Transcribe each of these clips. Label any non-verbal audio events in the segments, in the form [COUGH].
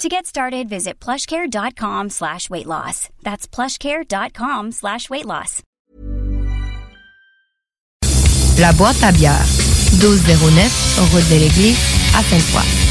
To get started, visit plushcare.com slash weight loss. That's plushcare.com slash weight loss. La boîte à bière, 1209, route de l'église, à Sainte-Foy.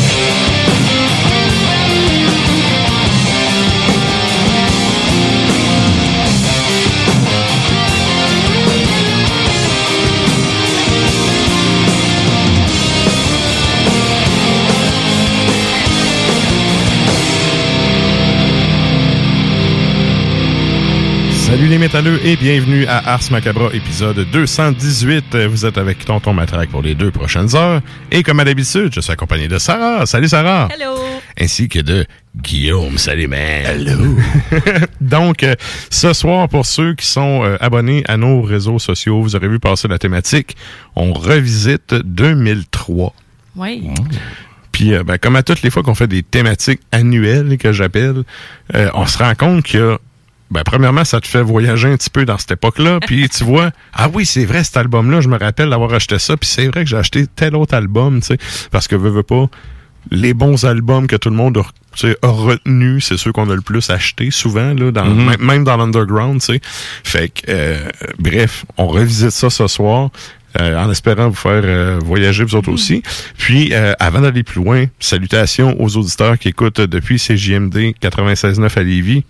Salut les métalleux et bienvenue à Ars Macabra épisode 218. Vous êtes avec Tonton Matraque pour les deux prochaines heures. Et comme à l'habitude, je suis accompagné de Sarah. Salut Sarah. Hello. Ainsi que de Guillaume. Salut man. Hello. [LAUGHS] Donc, euh, ce soir, pour ceux qui sont euh, abonnés à nos réseaux sociaux, vous aurez vu passer la thématique. On revisite 2003. Oui. Puis, euh, ben, comme à toutes les fois qu'on fait des thématiques annuelles, que j'appelle, euh, on se rend compte qu'il y a ben, premièrement, ça te fait voyager un petit peu dans cette époque-là. Puis [LAUGHS] tu vois, ah oui, c'est vrai, cet album-là, je me rappelle d'avoir acheté ça. Puis c'est vrai que j'ai acheté tel autre album, tu sais. Parce que, veux, veux pas, les bons albums que tout le monde a, a retenu, c'est ceux qu'on a le plus acheté souvent, là, dans, Mhm. même- même dans l'underground, tu sais. Fait que, euh, bref, on revisite ça ce soir. euh, en espérant vous faire euh, voyager vous autres aussi. Puis, euh, avant d'aller plus loin, salutations aux auditeurs qui écoutent depuis CJMD 96.9 à Lévis.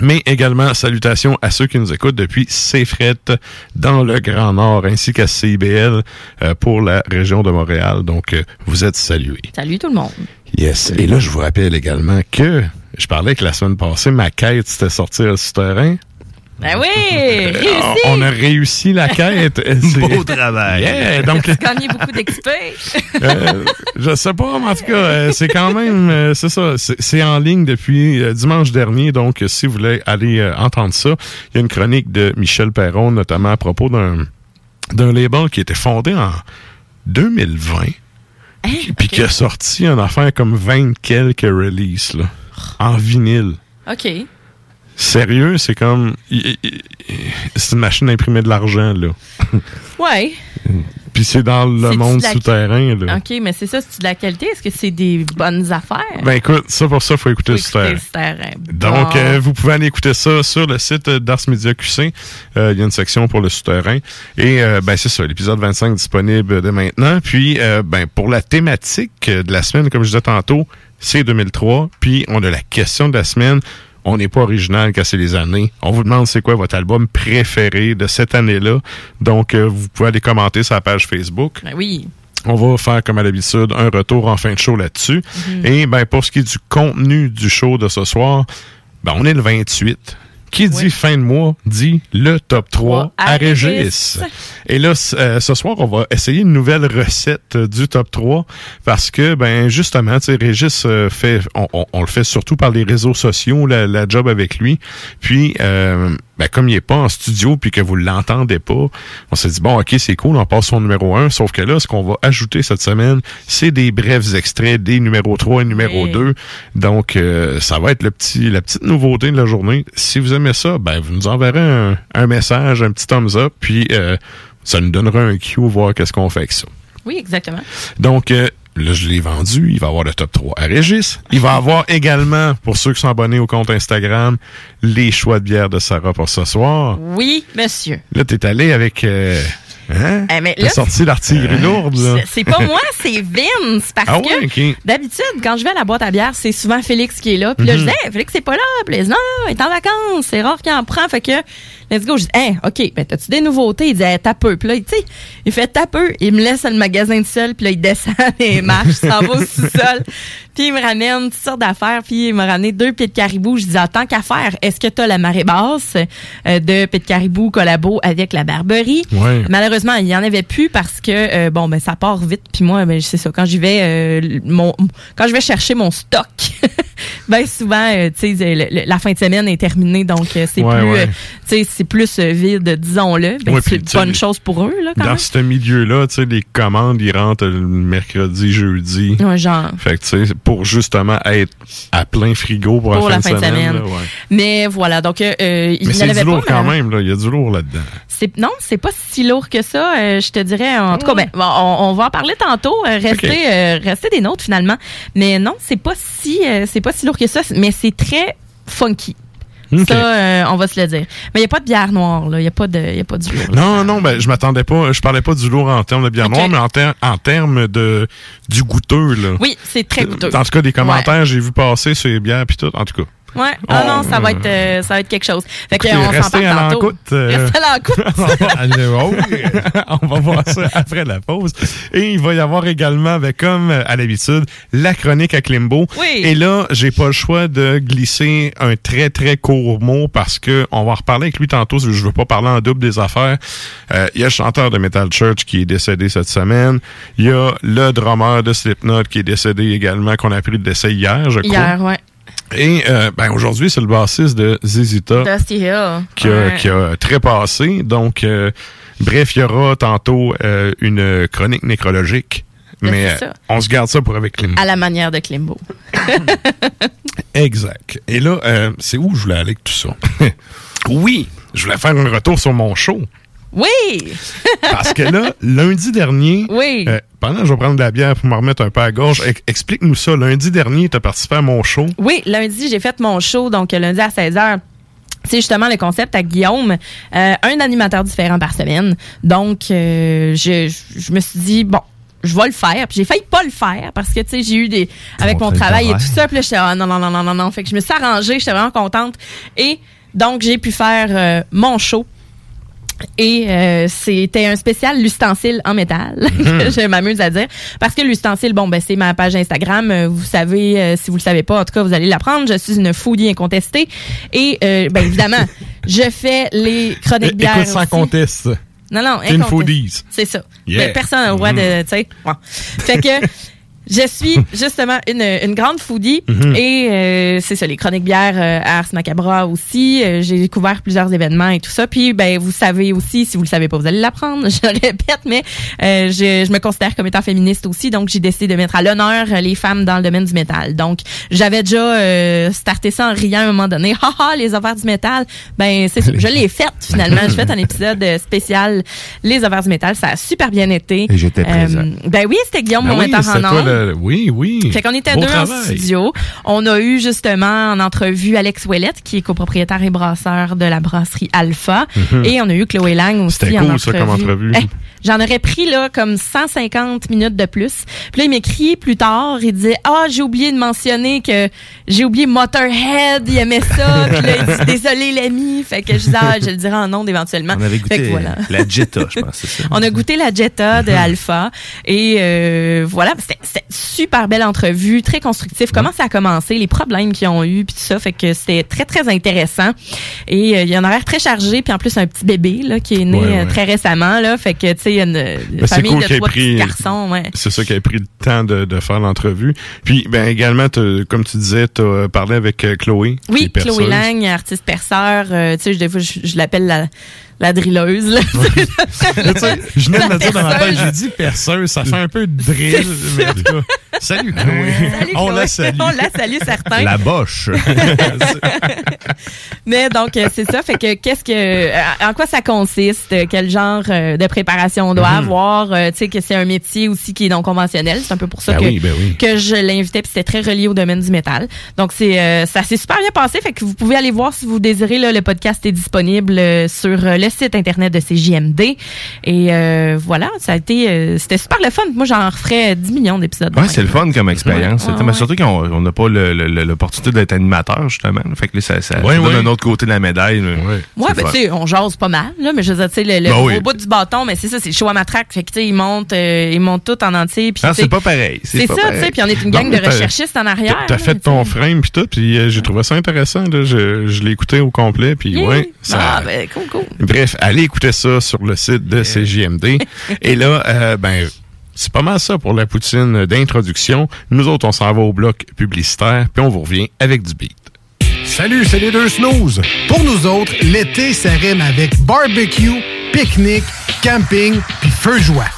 Mais également, salutations à ceux qui nous écoutent depuis CFRET dans le Grand Nord, ainsi qu'à CIBL euh, pour la région de Montréal. Donc, euh, vous êtes salués. Salut tout le monde. Yes. Et là, je vous rappelle également que je parlais que la semaine passée, ma quête, c'était sortir le souterrain. Ben oui, réussi. On a réussi la quête. [LAUGHS] C'est- Beau travail. Yeah, donc, Tu as gagné beaucoup d'XP. [LAUGHS] euh, je sais pas, mais en tout cas, euh, c'est quand même, euh, c'est ça, c'est en ligne depuis euh, dimanche dernier, donc euh, si vous voulez aller euh, entendre ça, il y a une chronique de Michel Perron, notamment à propos d'un d'un label qui était fondé en 2020, Hein? puis qui a sorti une affaire comme 20 quelques releases, là, en vinyle. OK. Sérieux, c'est comme... C'est une machine à imprimer de l'argent, là. [LAUGHS] Ouais. Puis c'est dans le monde la- souterrain, là. OK, mais c'est ça, c'est de la qualité. Est-ce que c'est des bonnes affaires? Ben écoute, ça pour ça, faut écouter Faut souterrain. écouter le souterrain. Donc, Bon. euh, vous pouvez aller écouter ça sur le site d'Ars Media QC. Euh, Il y a une section pour le souterrain. Et euh, ben c'est ça, l'épisode 25 disponible dès maintenant. Puis, euh, ben pour la thématique de la semaine, comme je disais tantôt, c'est 2003. Puis, on a la question de la semaine. On n'est pas original c'est les années. On vous demande c'est quoi votre album préféré de cette année-là. Donc, euh, vous pouvez aller commenter sur la page Facebook. Ben oui. On va faire, comme à l'habitude, un retour en fin de show là-dessus. Et ben pour ce qui est du contenu du show de ce soir, ben on est le 28. Qui dit Oui. fin de mois dit le top 3 à Régis. Et là, euh, ce soir, on va essayer une nouvelle recette euh, du top 3 parce que, ben, justement, tu sais, Régis euh, fait, on, on- on le fait surtout par les réseaux sociaux, la, la job avec lui. Puis, euh, ben, comme il est pas en studio puis que vous l'entendez pas, on s'est dit, bon, ok, c'est cool, on passe son numéro 1. Sauf que là, ce qu'on va ajouter cette semaine, c'est des brefs extraits des numéros 3 et numéro Oui. 2. Donc, euh, ça va être le petit, la petite nouveauté de la journée. Si vous aimez ça, ben, vous nous enverrez un, un message, un petit thumbs up, puis euh, ça nous donnera un cue, voir qu'est-ce qu'on fait avec ça. Oui, exactement. Donc, euh, là, je l'ai vendu. Il va avoir le top 3 à Régis. Il va avoir également, pour ceux qui sont abonnés au compte Instagram, les choix de bière de Sarah pour ce soir. Oui, monsieur. Là, t'es allé avec... Euh, hein? Mais là, sorti l'artillerie lourde, là. C'est- pas moi, c'est Vince. Parce Ah que d'habitude, quand je vais à la boîte à bière, c'est souvent Félix qui est là. Puis là, je Mhm. dis, hey, Félix, c'est pas là. Puis là, non, il est en vacances. C'est rare qu'il en prend. Fait que, let's go. Je dis, hey, OK, ben, t'as-tu des nouveautés? Il dit, hey, t'as peu. Puis là, tu sais, il fait t'as peu. Il me laisse le magasin tout seul. Puis là, il descend [LAUGHS] les marches, s'en va au sous-sol. Puis il me ramène toutes sortes d'affaires. Puis il m'a ramené deux pieds de caribou. Je dis, ah, tant qu'à faire, est-ce que t'as la marée basse euh, de pieds de caribou collabo avec la barberie? Ouais. Malheureusement, il y en avait plus parce que euh, bon ben ça part vite puis moi ben c'est ça quand j'y vais euh, mon quand je vais chercher mon stock [LAUGHS] ben souvent euh, tu sais la fin de semaine est terminée donc c'est Ouais, plus ouais. C'est plus euh, vide disons-le ben, Ouais, c'est une bonne chose pour eux là quand Dans ce milieu-là, les commandes, ils rentrent le mercredi, jeudi. Ouais, genre Fait que, pour justement être à plein frigo pour, Pour la fin de semaine. là, ouais. mais voilà donc euh, euh, il n'y en avait du lourd pas quand mais- même, là. Il y a du lourd là-dedans. Non, c'est pas si lourd que ça. euh, je te dirais. En tout cas, ben, on, on va en parler tantôt. restez, Ok. euh, restez des nôtres finalement. Mais non, c'est pas si, c'est pas si lourd que ça. Mais c'est très funky. Ça, euh, on va se le dire. Mais il y a pas de bière noire là. Il y a pas de, y a pas du lourd. là. Non, non, ben, je m'attendais pas, je parlais pas du lourd en termes de bière noire, mais en, ter- en termes de, du goûteux, là. Oui, c'est très goûteux. En tout cas, des commentaires, j'ai vu passer sur les bières puis tout, en tout cas. Ouais. Ah On- non, ça va être, euh, ça va être quelque chose. Fait que, Écoutez, on s'en parle à tantôt. euh, oh. [LAUGHS] [LAUGHS] On va voir ça après la pause. Et il va y avoir également, ben, comme à l'habitude, la chronique à Klimbo. Oui. Et là, j'ai pas le choix de glisser un très, très court mot parce que on va en reparler avec lui tantôt. Je veux pas parler en double des affaires. Euh, Il y a le chanteur de Metal Church qui est décédé cette semaine. Il y a le drummer de Slipknot qui est décédé également, qu'on a appris le décès hier, je crois. Hier, ouais. Et euh, ben, aujourd'hui, c'est le bassiste de ZZ Top Dusty Hill. qui a, Ouais. qui a trépassé. Donc, euh, bref, il y aura tantôt euh, une chronique nécrologique. Ben, Mais euh, on se garde ça pour avec Klimbo. À la manière de Klimbo. [LAUGHS] Exact. Et là, euh, c'est où je voulais aller avec tout ça? [LAUGHS] oui, je voulais faire un retour sur mon show. Oui. [LAUGHS] Parce que là, lundi dernier, Oui. euh, pendant que je vais prendre de la bière pour me remettre un peu à ex- explique-nous ça. Lundi dernier, tu as participé à mon show. Oui, lundi, j'ai fait mon show, donc euh, lundi à 16h. C'est justement le concept à Guillaume, euh, un animateur différent par semaine. Donc, euh, je, je me suis dit, bon, je vais le faire. Puis j'ai failli pas le faire parce que, tu sais, j'ai eu des... Avec mon travail et tout ça, puis là, j'étais, ah, non, non, non, non, non, non. Fait que je me suis arrangée, j'étais vraiment contente. Et donc, j'ai pu faire euh, mon show. Et euh, c'était un spécial l'ustensile en métal, [LAUGHS] que je m'amuse à dire. Parce que l'ustensile, bon, ben, c'est ma page Instagram. Euh, Vous savez, euh, si vous le savez pas, en tout cas, vous allez l'apprendre. Je suis une foodie incontestée. Et, euh, ben, évidemment, [LAUGHS] je fais les chroniques bières Écoute sans aussi. conteste. Non, non, T'es une incontestée. foodies. C'est ça. Yeah. Mais personne n'a le droit de, tu sais. bon. Fait que je suis [LAUGHS] justement une, une grande foodie Mhm. et euh, c'est ça, les chroniques bières euh, à Ars Macabra aussi. Euh, J'ai découvert plusieurs événements et tout ça. Puis, ben, vous savez aussi, si vous le savez pas, vous allez l'apprendre. [LAUGHS] Je le répète, mais euh, je, je me considère comme étant féministe aussi, donc j'ai décidé de mettre à l'honneur euh, les femmes dans le domaine du métal. Donc, j'avais déjà euh, starté ça en riant à un moment donné. [LAUGHS] Haha, les affaires du métal. Ben, c'est. Je l'ai fait finalement. J'ai fait un épisode euh, spécial les affaires du métal. Ça a super bien été. Et j'étais présent. ben oui, c'était Guillaume, Ben mon oui, en toi le- Oui, oui. Fait qu'on était Beau deux en studio. On a eu justement en entrevue Alex Ouellette, qui est copropriétaire et brasseur de la brasserie Alpha. Et on a eu Chloé Lang aussi C'était en cool, ça, comme entrevue. Eh, J'en aurais pris là comme 150 minutes de plus. Puis là, il m'écrit plus tard, il disait Ah, j'ai oublié de mentionner que j'ai oublié Motorhead, il aimait ça. Puis là, il dit Désolé l'ami. Fait que je disais Ah, je le dirai en ondes éventuellement. On avait Fait que goûté voilà. la Jetta, je pense, ça. [LAUGHS] On a goûté la Jetta de Alpha et euh, voilà, c'était- c'était super belle entrevue, très constructive. Comment ça a commencé, les problèmes qu'ils ont eu, puis tout ça. Fait que c'était très, très intéressant. Et euh, il y a un horaire très chargé, puis en plus, un petit bébé là, qui est né Ouais, euh, ouais. très récemment. Là, fait que, tu sais, il y a une, Ben, c'est famille cool de trois pris- petits garçons. Ouais. C'est ça qui a pris le temps de, de faire l'entrevue. Puis, ben également, comme tu disais, tu as parlé avec euh, Chloé. Oui. Chloé Lang, artiste perceur. euh, tu sais, je- je, je l'appelle la, la drilleuse. Là. Là, [LAUGHS] tu sais, je venais de me dire dans ma tête, j'ai dit perceuse, ça fait un peu de drill. mais en tout cas, salut Chloé. Salut, On la salue. On la salue, certains. La boche. [LAUGHS] Mais donc, euh, c'est ça. Fait que, qu'est-ce que, euh, en quoi ça consiste? euh, Quel genre de préparation on doit Mhm. avoir? tu sais, que c'est un métier aussi qui est non conventionnel. C'est un peu pour ça Ben que, oui, ben oui. que je l'invitais, puis c'était très relié au domaine du métal. Donc, c'est, euh, ça s'est super bien passé. Fait que vous pouvez aller voir si vous désirez. Là, le podcast est disponible sur euh, le site internet de CJMD. Et euh, voilà, ça a été, euh, c'était super le fun. Moi, j'en referais 10 millions d'épisodes. Ouais, c'est le fun comme expérience. Ouais, surtout qu'on on n'a pas le- le- le- l'opportunité d'être animateur, justement. Fait que là, ça, ça Ouais, ça donne ouais. un autre côté de la médaille. Ouais. Ben, tu sais, on jase pas mal, là, mais je veux dire, tu sais, le, le Ben oui. bout du bâton, mais c'est ça, c'est le show à matraque. Fait que, tu sais, ils montent, euh, ils montent tout en entier. Ah, c'est pas pareil. C'est ça, tu sais, puis on est une Non, gang de recherchistes en arrière. T'as fait ton frame puis tout, puis j'ai trouvé ça intéressant. Là. Je, je l'ai écouté au complet, puis ouais. Ça, Ah, ben, cool, cool. Bref, allez écouter ça sur le site de CJMD. Et là, euh, ben, c'est pas mal ça pour la poutine d'introduction. Nous autres, on s'en va au bloc publicitaire, puis on vous revient avec du beat. Salut, c'est les deux snooze. Pour nous autres, l'été, ça rime avec barbecue, pique-nique, camping, puis feu joie.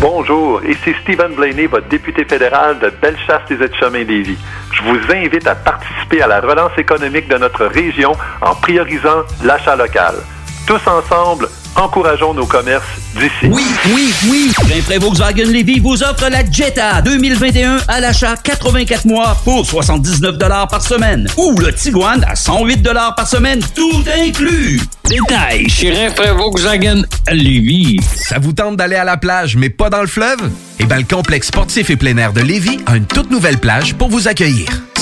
Bonjour, ici Stephen Blaney, votre député fédéral de Bellechasse des Aides-Chemin Lévis. Je vous invite à participer à la relance économique de notre région en priorisant l'achat local. Tous ensemble, encourageons nos commerces d'ici. Oui, oui, oui. Rainfray Volkswagen Levy vous offre la Jetta 2021 à l'achat 84 mois pour 79 par semaine. Ou le Tiguan à 108 par semaine, tout inclus. Détail chez Rainfray Volkswagen Lévis. Ça vous tente d'aller à la plage, mais pas dans le fleuve? Eh bien, le complexe sportif et plein air de Lévis a une toute nouvelle plage pour vous accueillir.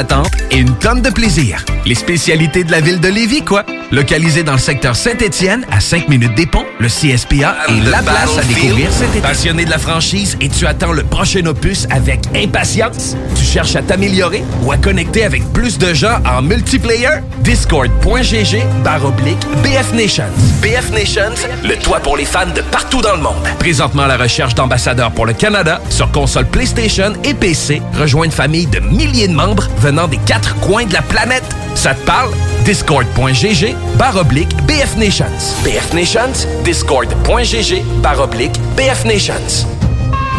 d'attente et une tonne de plaisir. Les spécialités de la ville de Lévis, quoi. Localisé dans le secteur Saint-Étienne, à 5 minutes des ponts, le CSPA est la place à découvrir cet été. Passionné de la franchise et tu attends le prochain opus avec impatience? Tu cherches à t'améliorer ou à connecter avec plus de gens en multiplayer? Discord.gg barre oblique BF Nations. BF Nations, le toit pour les fans de partout dans le monde. Présentement à la recherche d'ambassadeurs pour le Canada sur console PlayStation et PC. Rejoins une famille de milliers de membres venant des quatre coins de la planète. Ça te parle? Discord.gg barre oblique BF Nations. BF Nations, Discord.gg barre oblique BF Nations.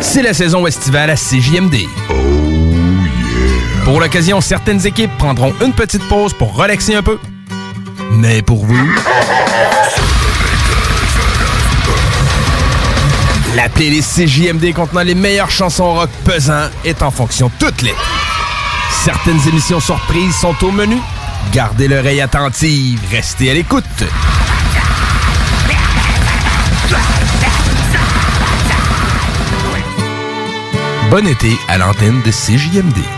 C'est la saison estivale à CJMD. Oh yeah! Pour l'occasion, certaines équipes prendront une petite pause pour relaxer un peu. Mais pour vous... La playlist CJMD contenant les meilleures chansons rock pesant est en fonction toute l'été. Certaines émissions surprises sont au menu. Gardez l'oreille attentive, restez à l'écoute. Bon été à l'antenne de CJMD.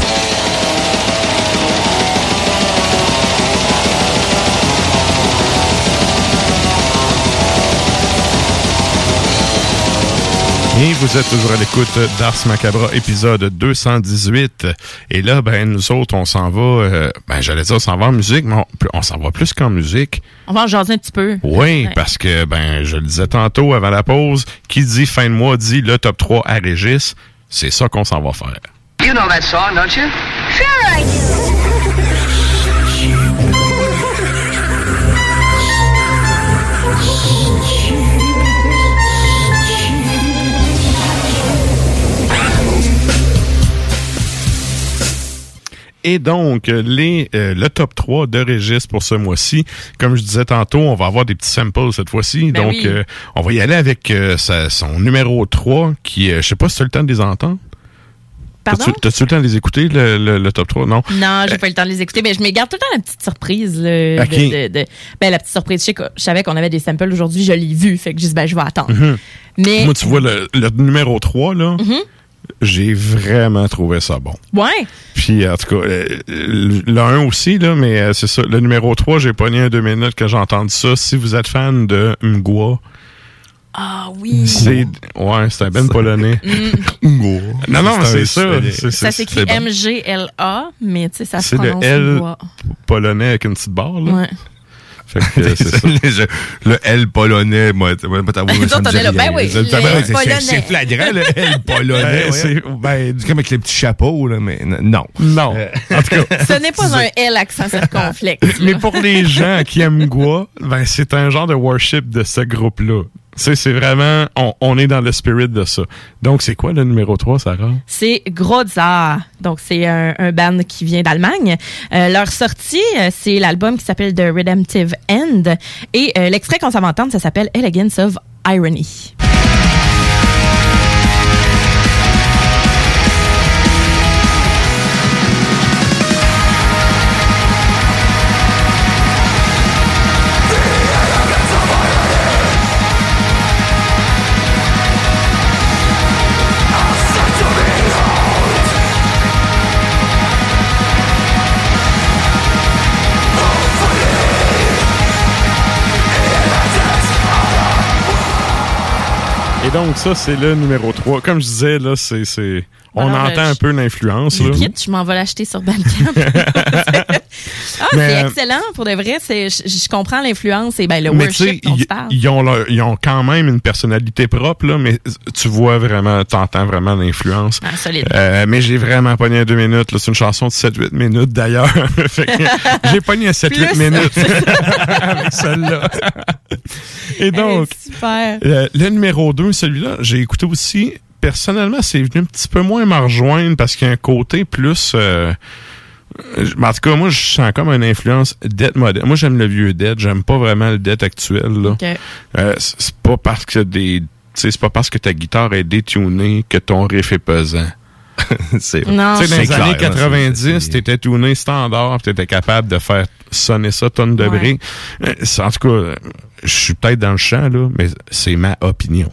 Et vous êtes toujours à l'écoute d'Ars Macabra, épisode 218. Et là, ben, nous autres, on s'en va, euh, ben, j'allais dire, on s'en va en musique, mais on, on s'en va plus qu'en musique. On va en jaser un petit peu. Oui, Ouais. parce que, ben, je le disais tantôt avant la pause, qui dit fin de mois dit le top 3 à Régis. C'est ça qu'on s'en va faire. You know that song, don't you? Sure I do. [LAUGHS] Et donc, euh, les, euh, le top 3 de Régis pour ce mois-ci. Comme je disais tantôt, on va avoir des petits samples cette fois-ci. Ben donc, oui. euh, on va y aller avec euh, sa- son numéro 3, qui, euh, je sais pas si tu as le temps de les entendre. Pardon? T'as-tu le temps de les écouter, le, le- le top 3? Non. Non, j'ai pas eu le temps de les écouter, mais je me garde tout le temps la petite surprise. là, Ok. de, de- de- ben, la petite surprise. Je, sais je savais qu'on avait des samples aujourd'hui, je l'ai vu, fait que je dis, ben, je vais attendre. Mhm. Mais. Moi, tu vois, le, le numéro 3, là, Mhm. J'ai vraiment trouvé ça bon. Ouais. Puis, en tout cas, euh, le le 1 aussi, là, mais euh, c'est ça. Le numéro 3, j'ai pogné un deux minutes que j'ai entendu ça. Si vous êtes fan de Mgwa, Ah oui. c'est ouais, c'est un ben polonais. [LAUGHS] Mm. Mgwa. Non, non, c'est ça. C'est- Ça c'est- s'écrit c'est bon. M-G-L-A, mais tu sais, ça se C'est le prononce L polonais avec une petite barre, là. Ouais. Fait que, [LAUGHS] euh, c'est ça. le L polonais, moi, moi, ben oui, les ben oui, c'est- flagrant, le L polonais. Ben, ben, comme avec les petits chapeaux, là, mais non. Non. En tout cas. [LAUGHS] Ce n'est pas un L accent circonflexe. Mais pour les gens qui aiment Gua, ben, c'est un genre de worship de ce groupe-là. C'est vraiment, on, est dans le spirit de ça. Donc, c'est quoi le numéro 3, Sarah? C'est Grozar. Donc, c'est un, un band qui vient d'Allemagne. Euh, leur sortie, euh, c'est l'album qui s'appelle The Redemptive End. Et euh, l'extrait qu'on s'en va entendre, ça s'appelle Elegance of Irony. Donc, ça, c'est le numéro 3. Comme je disais, là, c'est, on Alors, entend un peu l'influence, Je là. quitte, je m'en vais l'acheter sur Bandcamp. [LAUGHS] ah, Mais, c'est euh, excellent. Pour de vrai, c'est, je, je comprends l'influence et ben, le Mais tu worship dont tu ils, parles. ils ont leur- ils ont quand même une personnalité propre, là, mais tu vois vraiment, t'entends vraiment l'influence. Ah. Euh, mais j'ai vraiment pogné un deux minutes. C'est une chanson de 7-8 minutes d'ailleurs. [LAUGHS] J'ai pogné un 7-8 Plus. minutes [LAUGHS] avec celle-là. Et donc, Super. euh, le numéro 2, celui-là, j'ai écouté aussi. Personnellement, c'est venu un petit peu moins me rejoindre parce qu'il y a un côté plus... euh, en tout cas, moi, je sens comme une influence dead moderne. Moi, j'aime le vieux dead. J'aime pas vraiment le dead actuel. Là. Euh, c'est pas parce que des... tu sais, C'est pas parce que ta guitare est détunée que ton riff est pesant. [LAUGHS] c'est Non. Tu sais, dans les clair, années là, 90, c'est- t'étais tuné standard, t'étais capable de faire sonner ça tonne de Ouais. briques. Euh, En tout cas, euh, je suis peut-être dans le champ, là, mais c'est ma opinion.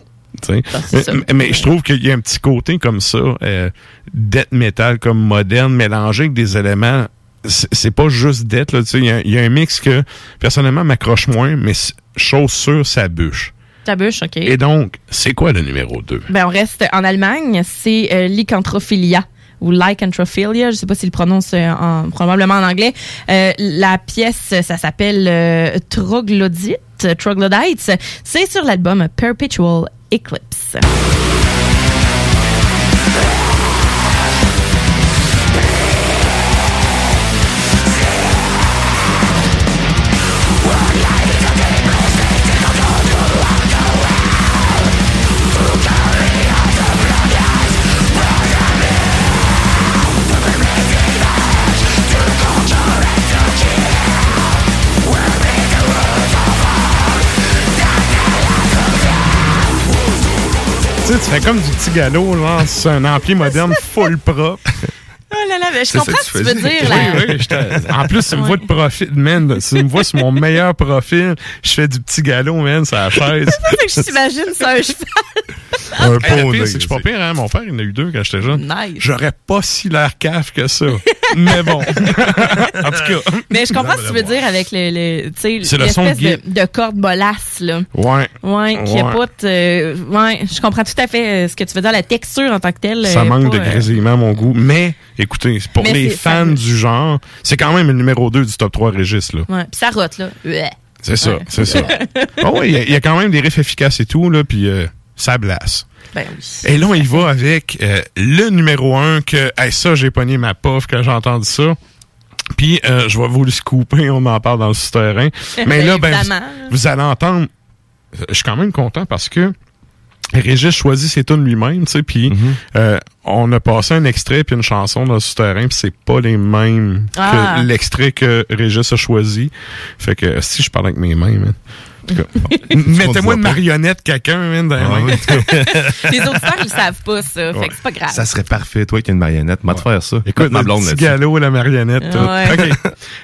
Ah, ça. mais, mais je trouve qu'il y a un petit côté comme ça, euh, death metal comme moderne, mélangé avec des éléments. C'est pas juste death, là, tu sais. Il y a- il y, a un mix que, personnellement, m'accroche moins, mais chose sûre, ça bûche. Ta bûche, OK. Et donc, c'est quoi le numéro 2? Ben, on reste en Allemagne. C'est euh, lycanthrophilia ou lycanthrophilia. Je sais pas s'il prononce euh, en- probablement en anglais. Euh, la pièce, ça s'appelle euh, Troglodyte. Troglodytes. C'est sur l'album Perpetual Eclipse. Sais, tu fais comme du petit galop, genre, c'est un ampli [LAUGHS] moderne full propre. [LAUGHS] Oh là là, mais je C'est ça comprends ce que tu tu veux dire. là. Oui, [LAUGHS] en plus, c'est une voix de profil, man. C'est une voix sur mon meilleur profil. Je fais du petit galop, man, sur la chaise. Fait que je t'imagine ça un cheval. Un poney, pire, c'est que je suis pas pire, hein. Mon père, il en a eu deux quand j'étais jeune. Nice. J'aurais pas si l'air caf que ça. [LAUGHS] Mais bon. [LAUGHS] en tout cas. Mais je comprends ce que tu veux dire avec le, le tu C'est sais, le son l'espèce de de, de corde bolasse, là. Ouais. Ouais, qui a Ouais. pas de, euh, ouais, je comprends tout à fait euh, ce que tu veux dire, la texture en tant que telle. Ça euh, manque pas, de grésillement à mon goût. Mais, écoutez, pour Mais les fans ça- du genre, c'est quand même le numéro 2 du top 3 Régis, là. Ouais, puis ça rote, là. Ouais. C'est ça, Ouais. c'est ça. [LAUGHS] Ah ouais, il y a- il y, a quand même des riffs efficaces et tout, là, puis euh, ça blasse. Ben oui. Et là, on y va avec euh, le numéro 1 que, hey, ça, j'ai pogné ma pof quand j'ai entendu ça. Puis, euh, je vais vous le scooper, on en parle dans le souterrain. [LAUGHS] Mais là, ben, vous, vous allez entendre, euh, je suis quand même content parce que Régis choisit ses tunes lui-même, tu sais, puis euh, on a passé un extrait puis une chanson dans le souterrain, puis c'est pas les mêmes Ah. que l'extrait que Régis a choisi. Fait que si je parle avec mes mains, man. En tout cas, [LAUGHS] Mettez-moi une marionnette quelqu'un, les Ah. [LAUGHS] Les auditeurs, ils savent pas ça. Fait que c'est pas grave. Ça serait parfait, toi, avec une marionnette. Moi, te faire ça. Écoute, ma le blonde petit là-dessus. galop, la marionnette.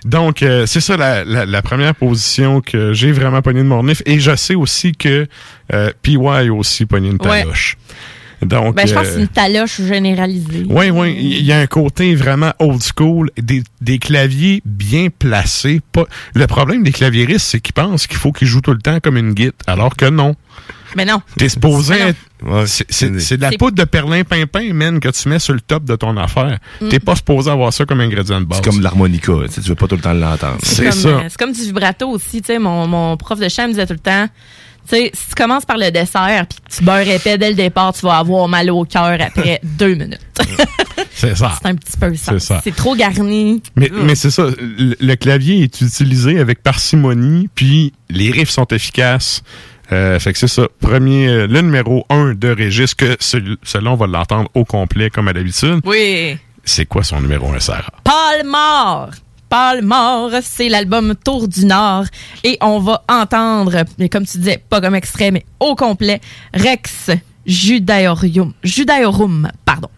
Donc, euh, c'est ça la, la, la première position que j'ai vraiment pogné de mon nif. Et je sais aussi que euh, PY a aussi pogné une Ouais. taloche. Donc, Ben, je pense que euh, c'est une taloche généralisée. oui, oui. Il y a un côté vraiment old school, des, des claviers bien placés. Pas... Le problème des claviéristes, c'est qu'ils pensent qu'il faut qu'ils jouent tout le temps comme une guitare, alors que non. Mais non. T'es supposé être- c'est- de la poudre de perlin-pimpin, man, que tu mets sur le top de ton affaire. Mm. T'es pas supposé avoir ça comme ingrédient de base. C'est comme l'harmonica, tu veux pas tout le temps l'entendre. C'est comme, ça. euh, c'est comme du vibrato aussi. Tu sais, mon, mon prof de chant me disait tout le temps, tu sais, si tu commences par le dessert puis que tu beurres épais dès le départ, tu vas avoir mal au cœur après [LAUGHS] deux minutes. C'est ça. c'est un petit peu ça. C'est ça. C'est trop garni. Mais, mais c'est ça, le, le clavier est utilisé avec parcimonie, puis les riffs sont efficaces. Euh, fait que c'est ça. Premier, euh, le numéro 1 de Régis, que celui- celui-là, on va l'entendre au complet comme à d'habitude. Oui. C'est quoi son numéro 1, Sarah? Paul Mort. Mort, c'est l'album Tour du Nord. Et on va entendre, mais comme tu disais, pas comme extrait, mais au complet, Rex Judaeorum. Judaeorum, pardon.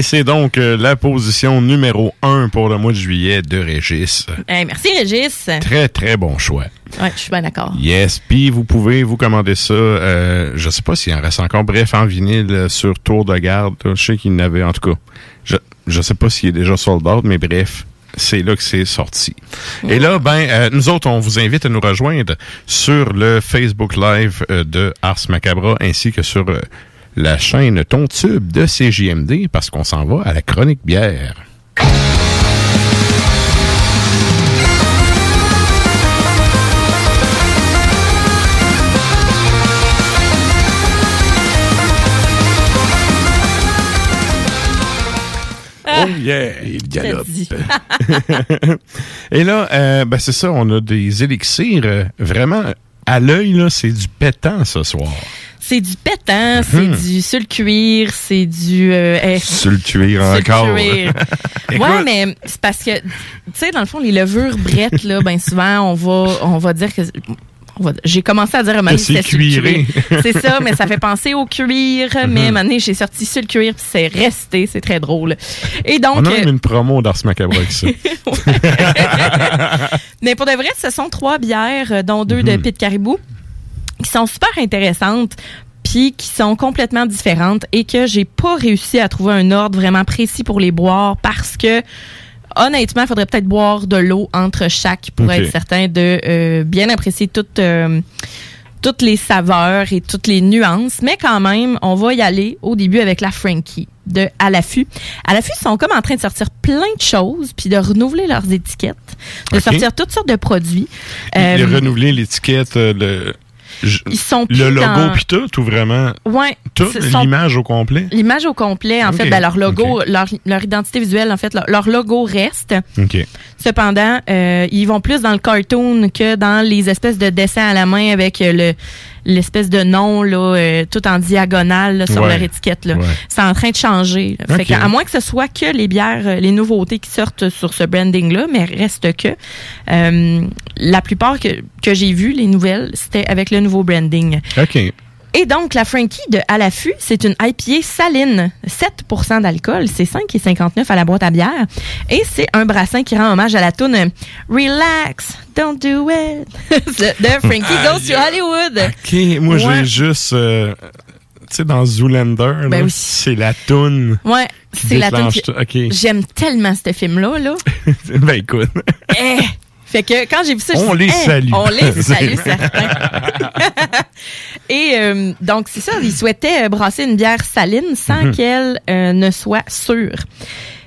Et c'est donc euh, la position numéro 1 pour le mois de juillet de Régis. Hey, merci, Régis. Très, très bon choix. Ouais, je suis bien d'accord. Yes, puis vous pouvez vous commander ça. Euh, je sais pas s'il en reste encore. Bref, en vinyle euh, sur Tour de Garde. Je sais qu'il n'avait en tout cas. Je je sais pas s'il est déjà sold out, mais bref, c'est là que c'est sorti. Et là, ben, euh, nous autres, on vous invite à nous rejoindre sur le Facebook Live euh, de Ars Macabra ainsi que sur euh, la chaîne Ton Tube de CJMD parce qu'on s'en va à la chronique bière. Ah, Oh yeah, il galope. [LAUGHS] Et là, euh, ben c'est ça, on a des élixirs euh, vraiment à l'œil là, c'est du pétant ce soir. C'est du pétant, c'est Mhm. du sur le cuir, c'est du... euh, eh, Sur le cuir encore. cuir. [LAUGHS] Ouais, mais c'est parce que, tu sais, dans le fond, les levures brettes, là, ben souvent, on va, on va dire que... J'ai commencé à dire à c'est cuiré. cuir. C'est ça, mais ça fait penser au cuir. Mais Mhm. moment donné, j'ai sorti sur le cuir, puis c'est resté. C'est très drôle. Et donc... on a euh, même une promo d'Ars Macabre ça. [LAUGHS] [LAUGHS] Mais pour de vrai, ce sont trois bières, euh, dont deux de Mhm. Pit Caribou, qui sont super intéressantes puis qui sont complètement différentes et que j'ai pas réussi à trouver un ordre vraiment précis pour les boire parce que honnêtement, il faudrait peut-être boire de l'eau entre chaque pour être certain de euh, bien apprécier toutes euh, toutes les saveurs et toutes les nuances, mais quand même, on va y aller au début avec la Frankie de À l'affût. À l'affût, ils sont comme en train de sortir plein de choses, puis de renouveler leurs étiquettes, de sortir toutes sortes de produits. A Euh, renouvelé l'étiquette, euh, le, Ils sont le logo dans- puis tout, ou vraiment ouais, tout, l'image au complet? L'image au complet, en fait, ben, leur logo, leur, leur identité visuelle, en fait, leur, leur logo reste. OK. Cependant, euh, ils vont plus dans le cartoon que dans les espèces de dessins à la main avec euh, le l'espèce de nom là, euh, tout en diagonale là, sur Ouais. leur étiquette. là. Ouais. C'est en train de changer. là. Fait à moins que ce soit que les bières, euh, les nouveautés qui sortent sur ce branding-là, mais reste que euh, la plupart que, que j'ai vues, les nouvelles, c'était avec le nouveau branding. OK. Et donc, la Frankie de À l'affût, c'est une IPA saline, 7% d'alcool, c'est 5,59 à la boîte à bière. Et c'est un brassin qui rend hommage à la tune Relax, don't do it [LAUGHS] de Frankie Goes to Hollywood. OK, moi, Ouais. j'ai juste... euh, tu sais, dans Zoolander, Ben oui. c'est la toune. Ouais, c'est la qui-. OK. J'aime tellement ce film-là, là. [LAUGHS] ben, écoute. Eh! Fait que quand j'ai vu ça, On les Eh, salue. On les [LAUGHS] salue, certains. [LAUGHS] Et euh, donc, c'est ça, ils souhaitaient euh, brasser une bière saline sans Mhm. qu'elle euh, ne soit sûre.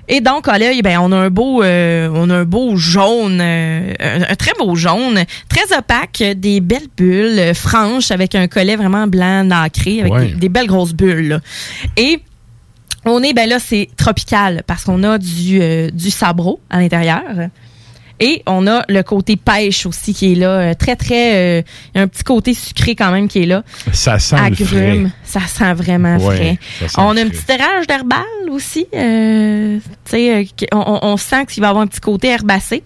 Et donc, à l'œil, ben, on a un beau, euh, on a un beau jaune, euh, un, un très beau jaune, très opaque, des belles bulles euh, franches avec un collet vraiment blanc nacré, avec Ouais. des, des belles grosses bulles. là. Et on est, ben là, c'est tropical parce qu'on a du, du sabro à l'intérieur. Et on a le côté pêche aussi qui est là. euh, Très, très. euh, Il y a un petit côté sucré quand même qui est là. Ça sent le frais. Ça sent vraiment Ouais, frais. sent On a une frais. petite rage d'herbal aussi. euh, tu euh, on, on- sent qu'il va avoir un petit côté herbacé.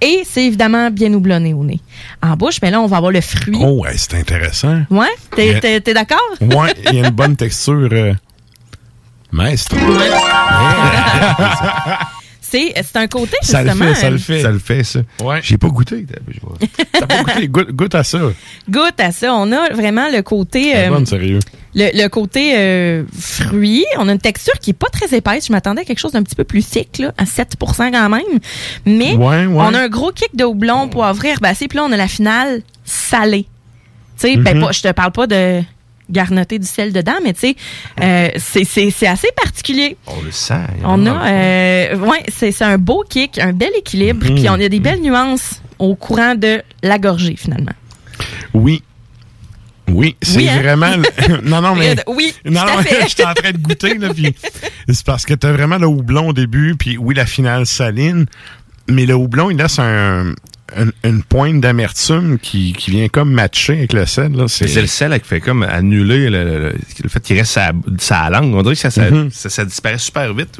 Et c'est évidemment bien houblonné au nez. En bouche, mais là, on va avoir le fruit. Oh, ouais, c'est intéressant. Ouais? T'es, t'es- t'es d'accord? Ouais, il y a une bonne texture. euh, Maître. C'est, [LAUGHS] c'est un côté, Ça le justement. fait, ça le euh, fait. Ça le fait, ça. Ouais. J'ai pas goûté. T'as pas goûté? Goûte, goûte à ça. Goûte à ça. On a vraiment le côté. Euh, bonne, sérieux. Le, le côté euh, fruit, on a une texture qui est pas très épaisse. Je m'attendais à quelque chose d'un petit peu plus sec, là, à 7% quand même. Mais Ouais, ouais. on a un gros kick de houblon poivré herbacé. Puis là, on a la finale salée. Tu sais, ben Mhm. pas, je te parle pas de garnoter du sel dedans, mais tu sais, euh, c'est- assez particulier. On le sent. On a, euh, ouais, c'est un beau kick, un bel équilibre, Mhm. puis on a des belles nuances au courant de la gorgée finalement. Oui. Oui, c'est Oui, hein? vraiment. [LAUGHS] non, non, mais. [LAUGHS] Oui, Non, non, fait. j'étais en train de goûter, là, puis c'est parce que t'as vraiment le houblon au début, puis oui, la finale saline, mais le houblon, il laisse un, un- une pointe d'amertume qui, qui vient comme matcher avec le sel, là. C'est c'est le sel là, qui fait comme annuler le, le- le- fait qu'il reste sa, sa langue. On dirait que ça, ça, Mhm. ça, ça disparaît super vite.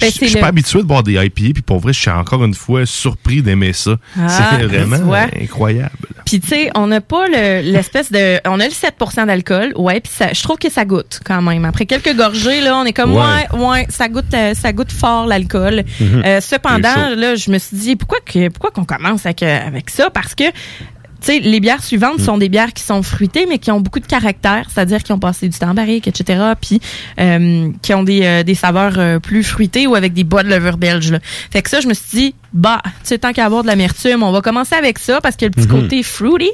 Ben, Je suis le- pas habitué de boire des IPA, puis pour vrai, je suis encore une fois surpris d'aimer ça. Ah, c'est tu vraiment incroyable. Puis tu sais, on n'a pas le- l'espèce de, on a le 7% d'alcool, ouais. Puis je trouve que ça goûte quand même. Après quelques gorgées là, on est comme ouais, Ouais. ouais, ça goûte, euh, ça goûte fort l'alcool. Mhm. Euh, cependant, là, je me suis dit pourquoi que, pourquoi qu'on commence avec euh, avec ça? Parce que sais, les bières suivantes Mm. sont des bières qui sont fruitées, mais qui ont beaucoup de caractère, c'est-à-dire qui ont passé du temps en barrique, etc., puis euh, qui ont des, euh, des saveurs euh, plus fruitées ou avec des bois de levure belge. Là. Fait que ça, je me suis dit, bah, tu sais, tant qu'à avoir de l'amertume, on va commencer avec ça parce qu'il y a le petit Mhm. côté fruity.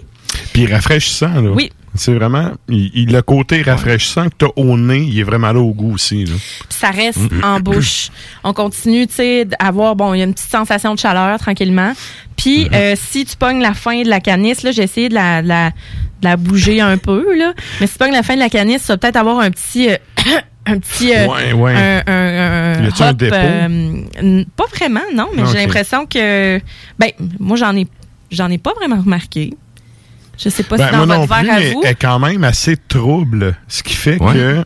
Puis rafraîchissant, là. Oui. C'est vraiment. il- il- le côté rafraîchissant que tu as au nez, il est vraiment là au goût aussi. Là. ça reste Mhm. en bouche. On continue, tu sais, d'avoir, bon, il y a une petite sensation de chaleur tranquillement. Puis Mhm. euh, si tu pognes la fin de la canisse, là, j'ai essayé de la, de la, de la bouger un peu, là. Mais si tu pognes la fin de la canisse, ça va peut-être avoir un petit... euh, [COUGHS] un petit euh, Ouais, ouais. un, un, un Y a-tu un hop, dépôt? euh, pas vraiment non mais j'ai l'impression que ben moi j'en ai j'en ai pas vraiment remarqué je sais pas Ben, si dans moi non votre plus, verre à mais vous est quand même assez trouble. Ce qui fait Ouais. que.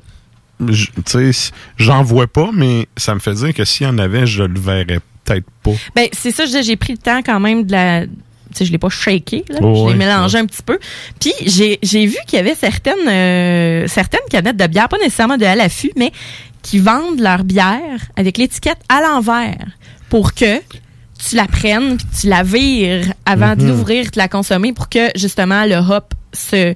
je- Tu sais, j'en vois pas, mais ça me fait dire que s'il y en avait, je le verrais peut-être pas. Ben, c'est ça, j'ai pris le temps quand même de la. Tu sais, je l'ai pas shaké, là. Oh, je l'ai mélangé un petit peu. Puis, j'ai, j'ai vu qu'il y avait certaines, euh, certaines canettes de bière, pas nécessairement de à l'affût, mais qui vendent leur bière avec l'étiquette à l'envers pour que tu la prennes puis tu la vires avant de Mhm. l'ouvrir et de la consommer pour que, justement, le hop se,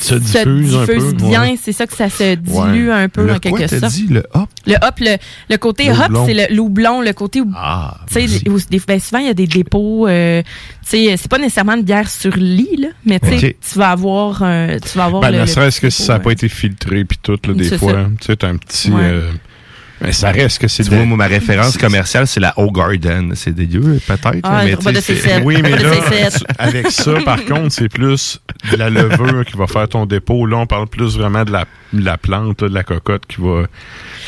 Se diffuse un peu, bien. ouais. C'est ça que ça se dilue Ouais. un peu Le en quelque sorte. dit, le hop? Le hop, le, le côté hop, c'est le l'houblon, le côté où, Ah, où ben, souvent il y a des dépôts, euh, tu sais, c'est pas nécessairement une bière sur lit, là, mais tu vas avoir, euh, tu vas avoir Ben, le, ne serait-ce que si ça n'a pas été filtré, puis tout, là, des fois. Tu sais, t'as un petit. Ouais. euh, mais ça reste que c'est. Tu de- vois, moi, ma référence commerciale, c'est la O Garden. C'est dégueu, peut-être. Ah, mais pas de sais, C7. c'est- Oui, mais là, C7. tu- avec ça, par contre, c'est plus de la levure qui va faire ton dépôt. Là, on parle plus vraiment de la, la plante, là, de la cocotte qui va,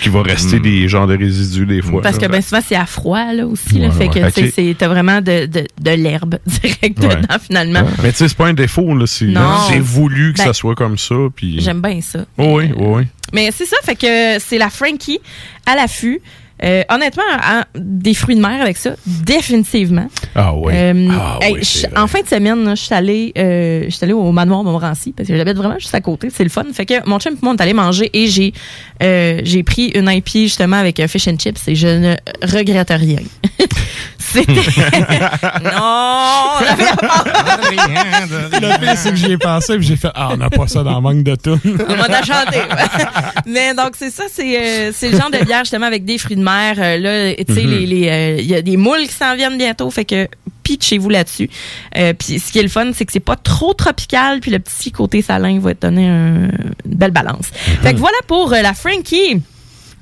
qui va rester Mm. des genres de résidus des fois. Parce que là. ben souvent c'est à froid là aussi, là, Ouais, fait ouais. que c'est t'as vraiment de, de, de l'herbe [LAUGHS] direct Ouais. dedans finalement. Mais tu sais, c'est pas un défaut, là. C'est Non. c'est voulu que Ben, ça soit comme ça. Puis... J'aime bien ça. Oh oui, oui, oui. Mais c'est ça, fait que c'est la Frankie à l'affût. Euh, honnêtement, hein, des fruits de mer avec ça, définitivement. Ah oui. Euh, ah hey, oui, je- en fin de semaine, je suis allée, euh, je suis allée au manoir Montmorency parce que j'habite vraiment juste à côté. C'est le fun. Fait que mon chum et moi, on est allé manger et j'ai, j'ai pris une IPA justement avec un fish and chips et je ne regrette rien. [LAUGHS] C'était. [LAUGHS] non! on avait Le pire, c'est que j'y ai pensé et j'ai fait Ah, on n'a pas ça dans le manque de tout. [LAUGHS] On m'a chanté. [LAUGHS] Mais donc, c'est ça, c'est euh, c'est le genre de bière justement avec des fruits de mer. Euh, là, tu sais, Mhm. les- les, euh, il y a des moules qui s'en viennent bientôt, fait que pitchez-vous là-dessus. Euh, puis ce qui est le fun, c'est que c'est pas trop tropical, puis le petit côté salin va te donner un- une belle balance. Fait que voilà pour euh, la Frankie.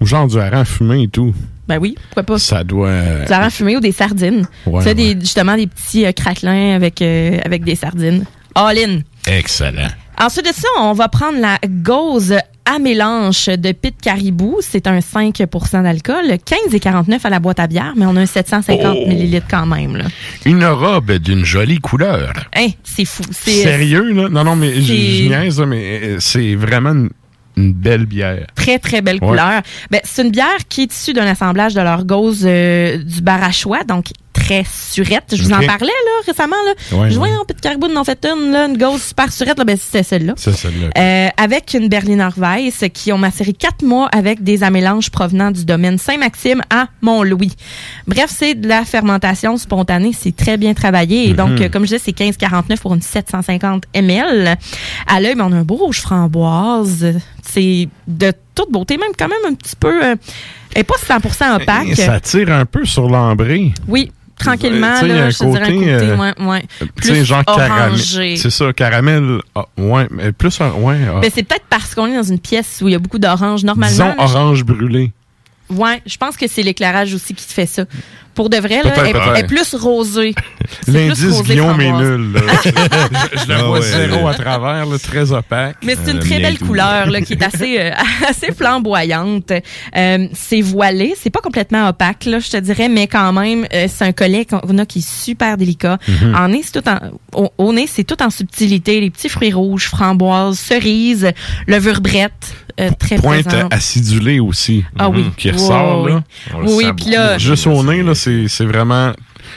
Ou genre du hareng fumé et tout. Ben oui, pourquoi pas? Ça doit. Du hareng fumé ou des sardines? Ouais, sais, des, justement des petits euh, craquelins avec, euh, avec des sardines. All in. Excellent. Ensuite de ça, on va prendre la Gauze à mélange de Pit Caribou. C'est un 5% d'alcool. 15,49 à la boîte à bière, mais on a un 750 Oh. millilitres quand même. Là. Une robe d'une jolie couleur. Hein, c'est fou. Sérieux, là? Non, non, mais je niaise, mais euh, c'est vraiment une, belle bière. Très, très belle Ouais. couleur. Ben, c'est une bière qui est issue d'un assemblage de leur gauze euh, du Barachois, donc très surette. Je vous en parlais là, récemment. Là. Ouais, je vois ouais. un Pit Caribou en fait une, là, une gauze super surette. Là, ben, c'était celle-là. C'est celle-là. Euh, avec une Berliner Weiss qui ont macéré quatre mois avec des amélanges provenant du domaine Saint-Maxime à Mont-Louis. Bref, c'est de la fermentation spontanée. C'est très bien travaillé. Et donc, Mhm. euh, comme je disais, c'est 15,49 pour une 750 ml. À l'œil, ben, on a un beau rouge framboise. C'est de toute beauté, même quand même un petit peu... euh, elle pas 100% opaque. Ça tire un peu sur l'ambré. Oui, tranquillement. Là, un je te dirais un côté, côté, euh, ouais, Plus genre caramel. C'est ça, caramel. ah, ouais, mais plus un. Ouais, ah. Ben, c'est peut-être parce qu'on est dans une pièce où il y a beaucoup d'orange. Normalement, Disons là, orange brûlé. Ouais, je pense que c'est l'éclairage aussi qui te fait ça. Pour de vrai, là, elle, est plus rosée. L'indice Guillaume est nul. là. [LAUGHS] je, je le Ah vois ouais. zéro à travers, là, très opaque. Mais c'est une Euh, très le belle couleur là, qui est assez euh, [LAUGHS] assez flamboyante. Euh, c'est voilé, c'est pas complètement opaque là, je te dirais, mais quand même euh, c'est un collet qu'on a qui est super délicat. Mhm. En nez, c'est tout en au, au nez, c'est tout en subtilité, les petits fruits rouges, framboises, cerises, levure brette, euh, très Pointe présent. acidulée aussi. Ah oui. Qui ressort, Ouais, là. On Oui, puis là-. Juste au nez, là, c'est c'est vraiment.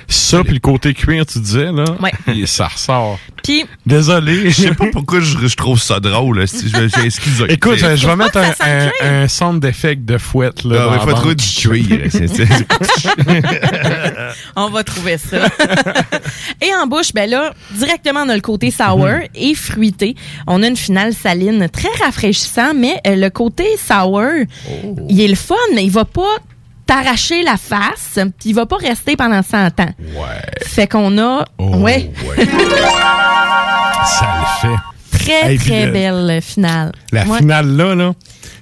Ça, puis le côté cuir, tu disais, là. Ouais. [LAUGHS] et ça ressort. Puis, Désolé. Je sais pas pourquoi je, je trouve ça drôle. Si je, je, excuse Écoute, euh, je vais mettre un, un, un centre d'effet de fouette, là. Dans mais faut trouver du cuir. c'est- [LAUGHS] on va trouver ça. [LAUGHS] et en bouche, ben là, directement, on a le côté sour et fruité. On a une finale saline très rafraîchissant, mais euh, le côté sour, il est le fun, mais il va pas t'arracher la face, puis il va pas rester pendant 100 ans. Ouais. Fait qu'on a... ouais. [LAUGHS] Ça le fait. Très, Hey, très le- belle finale. La Ouais. finale là, là,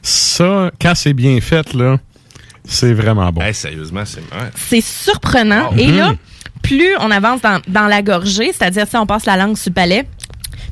ça, quand c'est bien fait, là, c'est vraiment bon. sérieusement, c'est. ouais. C'est surprenant. Et là, Mhm. plus on avance dans, dans la gorgée, c'est-à-dire si on passe la langue sur le palais,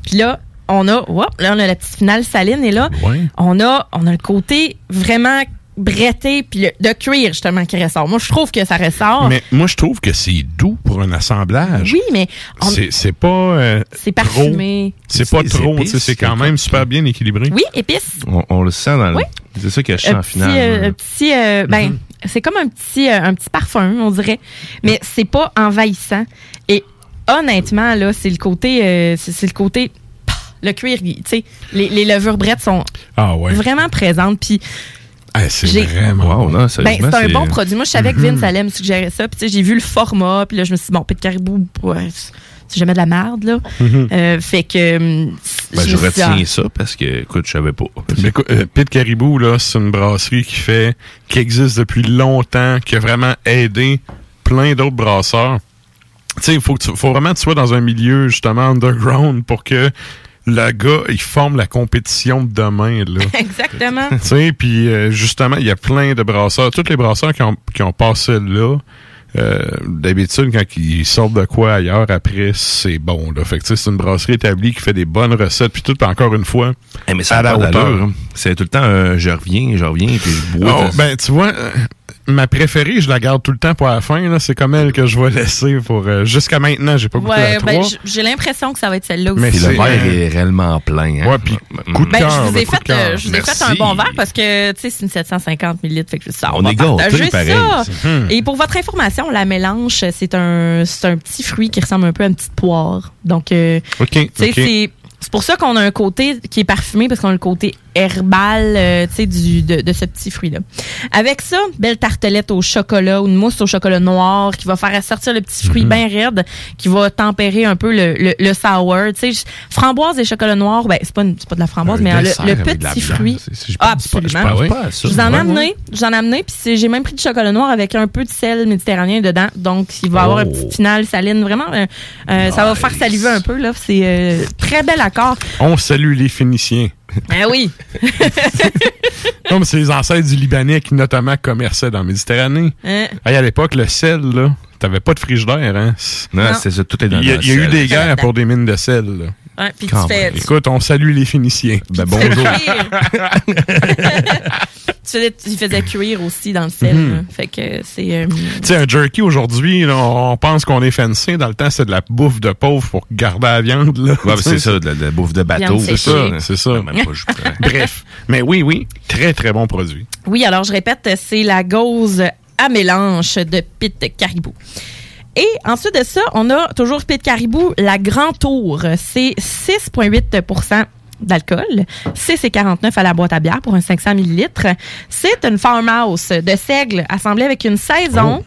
puis là, on a, hop, là, on a la petite finale saline, et là, Ouais. on, a, on a le côté vraiment bretté, puis le, de cuir, justement, qui ressort. Moi, je trouve que ça ressort. Mais moi, je trouve que c'est doux pour un assemblage. oui, mais on- C'est c'est pas. euh, c'est parfumé. C'est pas trop, épice, tu sais, c'est quand même super bien équilibré. Oui, épice. On, on le sent dans le. Oui. C'est ça que je sens un en petit, finale. euh, petit, euh, ben, Mhm. c'est comme un petit, euh, un petit parfum, on dirait, mais c'est pas envahissant. Et honnêtement, là, c'est le côté, euh, c'est le côté, le cuir, tu sais, les, les levures brettes sont Ah ouais. vraiment présentes. Puis, Ah, c'est vraiment. Wow, non, ben, c'est un bon produit. Moi, je savais que Mhm. Vince allait me suggérer ça. Puis, tu sais, j'ai vu le format. Puis là, je me suis dit, bon, Pit Caribou, ouais, c'est jamais de la merde, là. Mhm. Euh, fait que. hum, Ben, je dit, retiens ah, ça parce que, écoute, je savais pas. Mais écoute, euh, Pit Caribou, là, c'est une brasserie qui fait, qui existe depuis longtemps, qui a vraiment aidé plein d'autres brasseurs. Tu sais, il faut, que tu- faut vraiment que tu sois dans un milieu, justement, underground pour que le gars, il forme la compétition de demain, là. [LAUGHS] Exactement. tu sais, puis euh, justement, il y a plein de brasseurs. Tous les brasseurs qui ont, qui ont passé là, euh, d'habitude, quand ils sortent de quoi ailleurs, après, c'est bon. Là. Fait que tu sais, c'est une brasserie établie qui fait des bonnes recettes, puis tout, puis encore une fois, Eh, mais ça à la hauteur. C'est tout le temps, euh, je reviens, je reviens, puis je bois. Oh, ben, tu vois, euh, ma préférée, je la garde tout le temps pour la fin. C'est comme elle que je vais laisser pour... euh, Jusqu'à maintenant, j'ai pas goûté Ouais, à ben, j'ai l'impression que ça va être celle-là aussi. Mais le c'est, verre euh, est réellement plein. Hein? Ouais, puis coup de Ben, cœur. je vous ai fait, cœur. euh, je vous ai fait un bon verre parce que, tu sais, c'est une 750 ml, fait que je ça, On est gâtés, pareil. ça. Mhm. Et pour votre information, la mélange, c'est un, c'est un petit fruit qui ressemble un peu à une petite poire. Donc, euh, OK, tu sais, OK. c'est, c'est pour ça qu'on a un côté qui est parfumé parce qu'on a le côté herbal, euh, tu sais, du, de, de ce petit fruit-là. Avec ça, belle tartelette au chocolat ou une mousse au chocolat noir qui va faire sortir le petit fruit Mhm. bien raide, qui va tempérer un peu le, le, le sour. Tu sais, framboise et chocolat noir, ben, c'est pas, une- c'est pas de la framboise, Un mais le, petit fruit. Je Ah, je absolument. pas. Je vous en ai amené, ouais. j'en ai amené, puis j'ai même pris du chocolat noir avec un peu de sel méditerranéen dedans. Donc, il va y avoir un Oh. petit final saline. Vraiment, euh, euh, ça va faire saliver un peu. là. C'est euh, très bel On salue les Phéniciens. Ah oui. [LAUGHS] Non, mais c'est les ancêtres du Libanais qui, notamment, commerçaient dans la Méditerranée. Hein? Hey, à l'époque, le sel, là, t'avais pas de frigidaire, hein? Non, Non. c'est ça, tout est dans Il y a, le il y a eu des guerres pour des mines de sel, là. Ouais, puis tu Quand fais, même. tu Écoute, on salue les Phéniciens. Ben, bonjour. [LAUGHS] [LAUGHS] tu faisais, cuire aussi dans le sel. Mhm. là. Fait que c'est. euh, Tu sais, un jerky aujourd'hui, on pense qu'on est fancy. Dans le temps, c'est de la bouffe de pauvre pour garder la viande. Là. Ouais, c'est [LAUGHS] ça, de la, de la bouffe de bateau. C'est ça, séchée. c'est ça. Non, même pas, je prends. [LAUGHS] Bref. Mais oui, oui, très, très bon produit. Oui, alors je répète, c'est la gauze à mélange de Pit Caribou. Et ensuite de ça, on a toujours Pit Caribou, la Grand Tour. C'est 6,8 d'alcool. 6,49 à la boîte à bière pour un 500 millilitres. C'est une farmhouse de seigle assemblée avec une saison,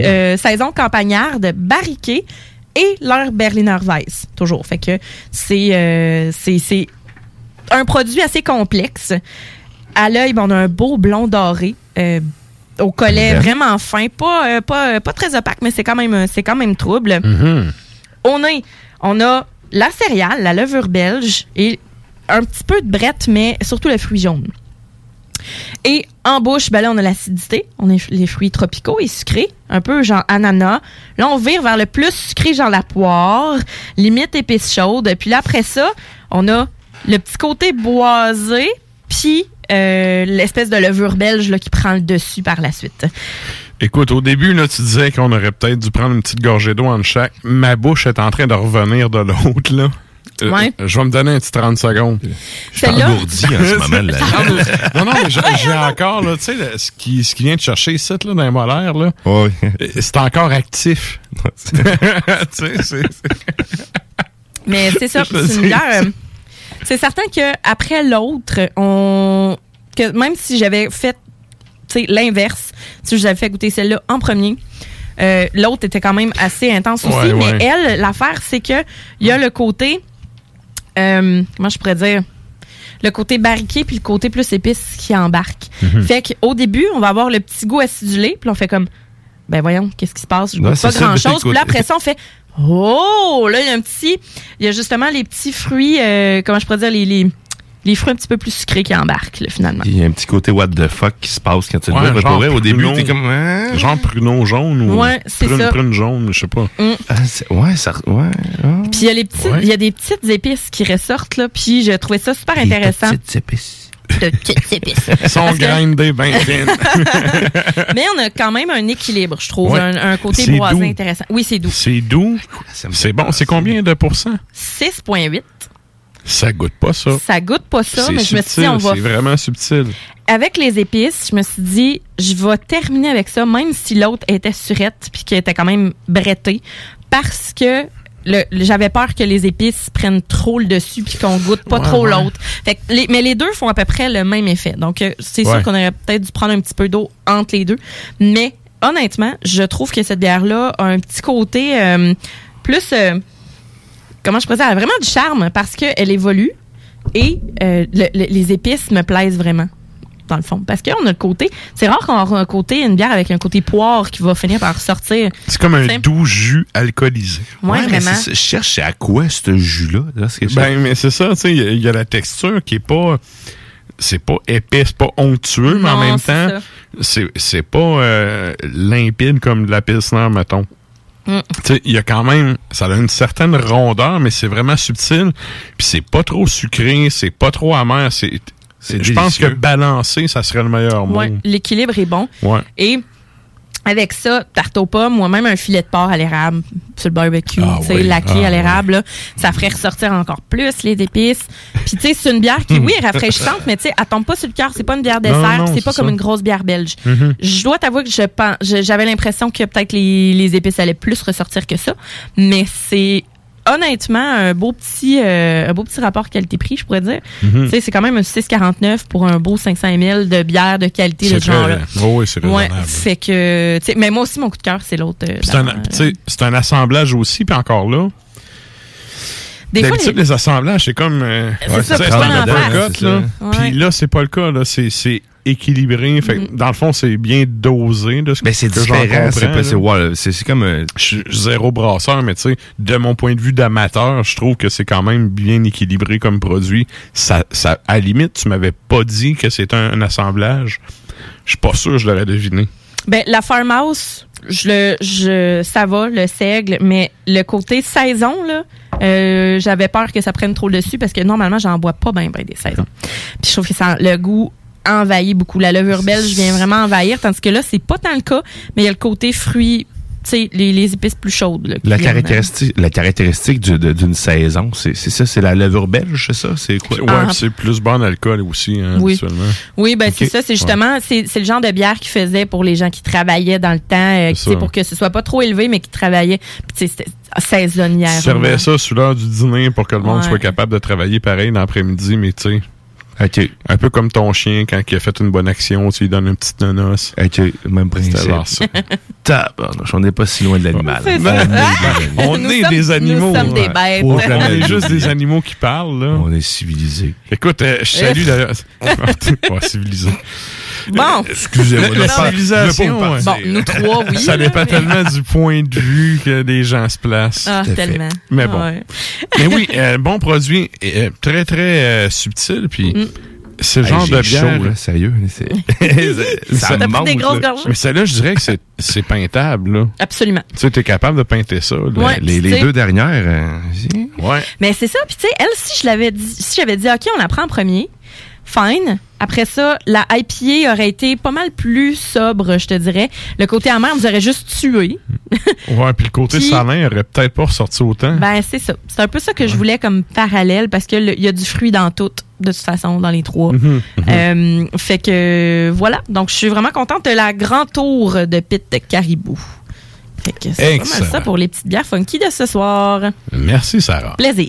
euh, saison campagnarde barriquée et leur Berliner Weiss, toujours. Fait que c'est euh, c'est c'est un produit assez complexe. À l'œil, ben, on a un beau blond doré. euh, au collet Bien. vraiment fin, pas, pas, pas très opaque, mais c'est quand même c'est quand même trouble. Mhm. Au nez, on a la céréale, la levure belge et un petit peu de brette, mais surtout le fruit jaune. Et en bouche, ben là, on a l'acidité. On a les fruits tropicaux et sucrés, un peu genre ananas. Là, on vire vers le plus sucré, genre la poire, limite épice chaude. Puis là, après ça, on a le petit côté boisé, puis euh, l'espèce de levure belge qui prend le dessus par la suite. Écoute, au début, là, tu disais qu'on aurait peut-être dû prendre une petite gorgée d'eau en chaque. Ma bouche est en train de revenir de l'autre, là. Euh, Ouais. je vais me donner un petit 30 secondes. Celle-là- engourdi en ce moment, là. [LAUGHS] non, non, mais j'ai encore, là, tu sais, ce qui, ce qui vient de chercher ici, là, dans les molaires, là, euh, c'est encore actif. [LAUGHS] tu sais, c'est... Mais c'est ça, [LAUGHS] Je c'est euh, C'est certain que après l'autre, on que même si j'avais fait tu sais, l'inverse, si j'avais fait goûter celle-là en premier, euh, l'autre était quand même assez intense aussi. Ouais, mais elle, l'affaire, c'est que il y a le côté euh, comment je pourrais dire? Le côté barriqué puis le côté plus épice qui embarque. Mhm. Fait qu'au début, on va avoir le petit goût acidulé, puis on fait comme ben voyons, qu'est-ce qui se passe? Je goûte c'est pas ça, grand le chose. Puis là, après ça, on fait Oh! Là, il y a un petit. Il y a justement les petits fruits, euh, comment je pourrais dire, les, les, les fruits un petit peu plus sucrés qui embarquent, là, finalement. Il y a un petit côté what the fuck qui se passe quand tu le Ouais, vois. Mais genre pour vrai, au début, pruneau. t'es comme. hein? Genre pruneau jaune ou Ouais, c'est prune, ça. prune jaune, je sais pas. Mm. Ah, ouais, ça. Ouais. ah. Puis il y a les petits, il y a des petites épices qui ressortent là, puis je trouvais ça super intéressant. petites épices. De petites épices. [LAUGHS] Ils sont grindés bien fines. [LAUGHS] Mais on a quand même un équilibre, je trouve, Ouais. un, un côté boisé intéressant. Oui, c'est doux. C'est doux. C'est bon. C'est combien de pourcents? 6.8. Ça goûte pas ça. Ça goûte pas ça, mais je me suis dit, on va C'est vraiment subtil. avec les épices, je me suis dit, je vais terminer avec ça, même si l'autre était surette puis qu'elle était quand même brettée, parce que j'avais peur que les épices prennent trop le dessus puis qu'on goûte pas Ouais, trop ouais. l'autre. Fait que les, mais les deux font à peu près le même effet. Donc euh, c'est Ouais. sûr qu'on aurait peut-être dû prendre un petit peu d'eau entre les deux, mais honnêtement, je trouve que cette bière là a un petit côté euh, plus euh, comment je dire, elle a vraiment du charme parce qu'elle évolue et euh, le- le- les épices me plaisent vraiment dans le fond. Parce qu'on a le côté, c'est rare qu'on a un côté, une bière avec un côté poire qui va finir par sortir. C'est comme un doux jus alcoolisé. Ouais, mais vraiment. ça. je cherche à quoi ce jus-là. là, Ben, mais c'est ça, tu sais, il y a- il y, a la texture qui est pas. C'est pas épais, c'est pas onctueux, mais en même temps, c'est pas euh, limpide comme de la pilsner, mettons. Mm. Tu sais, il y a quand même, ça a une certaine rondeur, mais c'est vraiment subtil. Puis c'est pas trop sucré, c'est pas trop amer. C'est, C'est je pense que balancer, ça serait le meilleur mot. Ouais, l'équilibre est bon. Ouais. Et avec ça, tarte aux pommes, moi-même un filet de porc à l'érable sur le barbecue, Ah tu sais, oui, laqué ah à l'érable, ça ferait ressortir encore plus les épices. Puis tu sais, c'est une bière qui, oui, est rafraîchissante, mais tu sais, elle tombe pas sur le cœur, c'est pas une bière dessert, c'est pas comme une grosse bière belge. Mhm. Je dois t'avouer que je pense, je- j'avais l'impression que peut-être les, les épices allaient plus ressortir que ça, mais c'est honnêtement un beau petit euh, un beau petit rapport qualité-prix, je pourrais dire. Tu sais, c'est quand même un 6,49 pour un beau 500 ml de bière de qualité de genre-là. très- oh oui, c'est Ouais, fait que, tu sais, mais moi aussi, mon coup de cœur, c'est l'autre. euh, C'est un, assemblage aussi, puis encore là. Des fois, D'habitude, les- les... assemblages, c'est comme. euh, C'est ça, c'est pas là. Ouais. Puis là, c'est pas le cas. Là. C'est équilibré. Fait que, dans le fond, c'est bien dosé. De ce Ben, c'est que j'en différent. C'est comme. euh, Je suis zéro brasseur, mais tu sais, de mon point de vue d'amateur, je trouve que c'est quand même bien équilibré comme produit. Ça, ça, à la limite, tu m'avais pas dit que c'était un, un assemblage. Je suis pas sûr que je l'aurais deviné. Ben, la farmhouse, je le, je, ça va, le seigle, mais le côté saison, là, euh, j'avais peur que ça prenne trop le dessus parce que normalement, j'en bois pas bien ben des saisons. Puis je trouve que ça, le goût envahit beaucoup. La levure belge vient vraiment envahir, tandis que là, c'est pas tant le cas, mais il y a le côté fruits, tu sais, les, les épices plus chaudes. là, qui La caractéristique, la caractéristique du- de- d'une saison, c'est ça, c'est la levure belge, c'est ça? C'est quoi? Ouais, Ah. c'est plus bon alcool aussi, hein, Oui. habituellement. Oui, ben c'est ça. C'est justement, c'est c'est le genre de bière qu'ils faisaient pour les gens qui travaillaient dans le temps, euh, C'est pour que ce soit pas trop élevé, mais qui travaillaient. Puis tu sais, c'était saisonnière. Tu servais ça sous l'heure du dîner pour que le monde Ouais. soit capable de travailler pareil l'après-midi, mais tu sais. Un peu comme ton chien, quand il a fait une bonne action, tu lui donnes une petite nonos. OK, même principe. [LAUGHS] Tabarnouche, on n'est pas si loin de l'animal. On est- [LAUGHS] on Nous est sommes- des animaux. nous sommes des Ouais. bêtes. On est juste des animaux qui parlent, là. On est civilisés. Écoute, euh, je salue [LAUGHS] d'ailleurs. ouais, civilisé. Bon. Excusez-moi. Non, La civilisation. Bon, nous trois, oui. Ça dépend tellement du point de vue que les gens se placent. Ah, fait. tellement. Mais bon. Ouais. Mais oui, euh, bon produit, euh, très très euh, subtil, puis Mm. c'est le Hey, genre de chaud, bière. là, sérieux. [LAUGHS] [LAUGHS] c'est- Ça pris monte, des grosses là. Mais celle-là, je dirais que c'est, c'est peintable, là. Absolument. Tu sais, t'es capable de peinter ça. là. Ouais, les, les deux dernières, euh. Ouais. Mais c'est ça. Puis tu sais, elle, si je l'avais dit, si j'avais dit, OK, on la prend en premier, fine. Après ça, la IPA aurait été pas mal plus sobre, je te dirais. Le côté amer nous aurait juste tué. [LAUGHS] Ouais, puis le côté Puis- salin aurait peut-être pas ressorti autant. Ben, c'est ça. C'est un peu ça que je voulais comme parallèle parce qu'il y a du fruit dans tout, de toute façon, dans les trois. Mhm, mhm. Euh, fait que voilà. Donc, je suis vraiment contente de la grand tour de Pit de Caribou. Fait que c'est pas mal Excellent. ça pour les petites bières funky de ce soir. Merci, Sarah. Plaisir.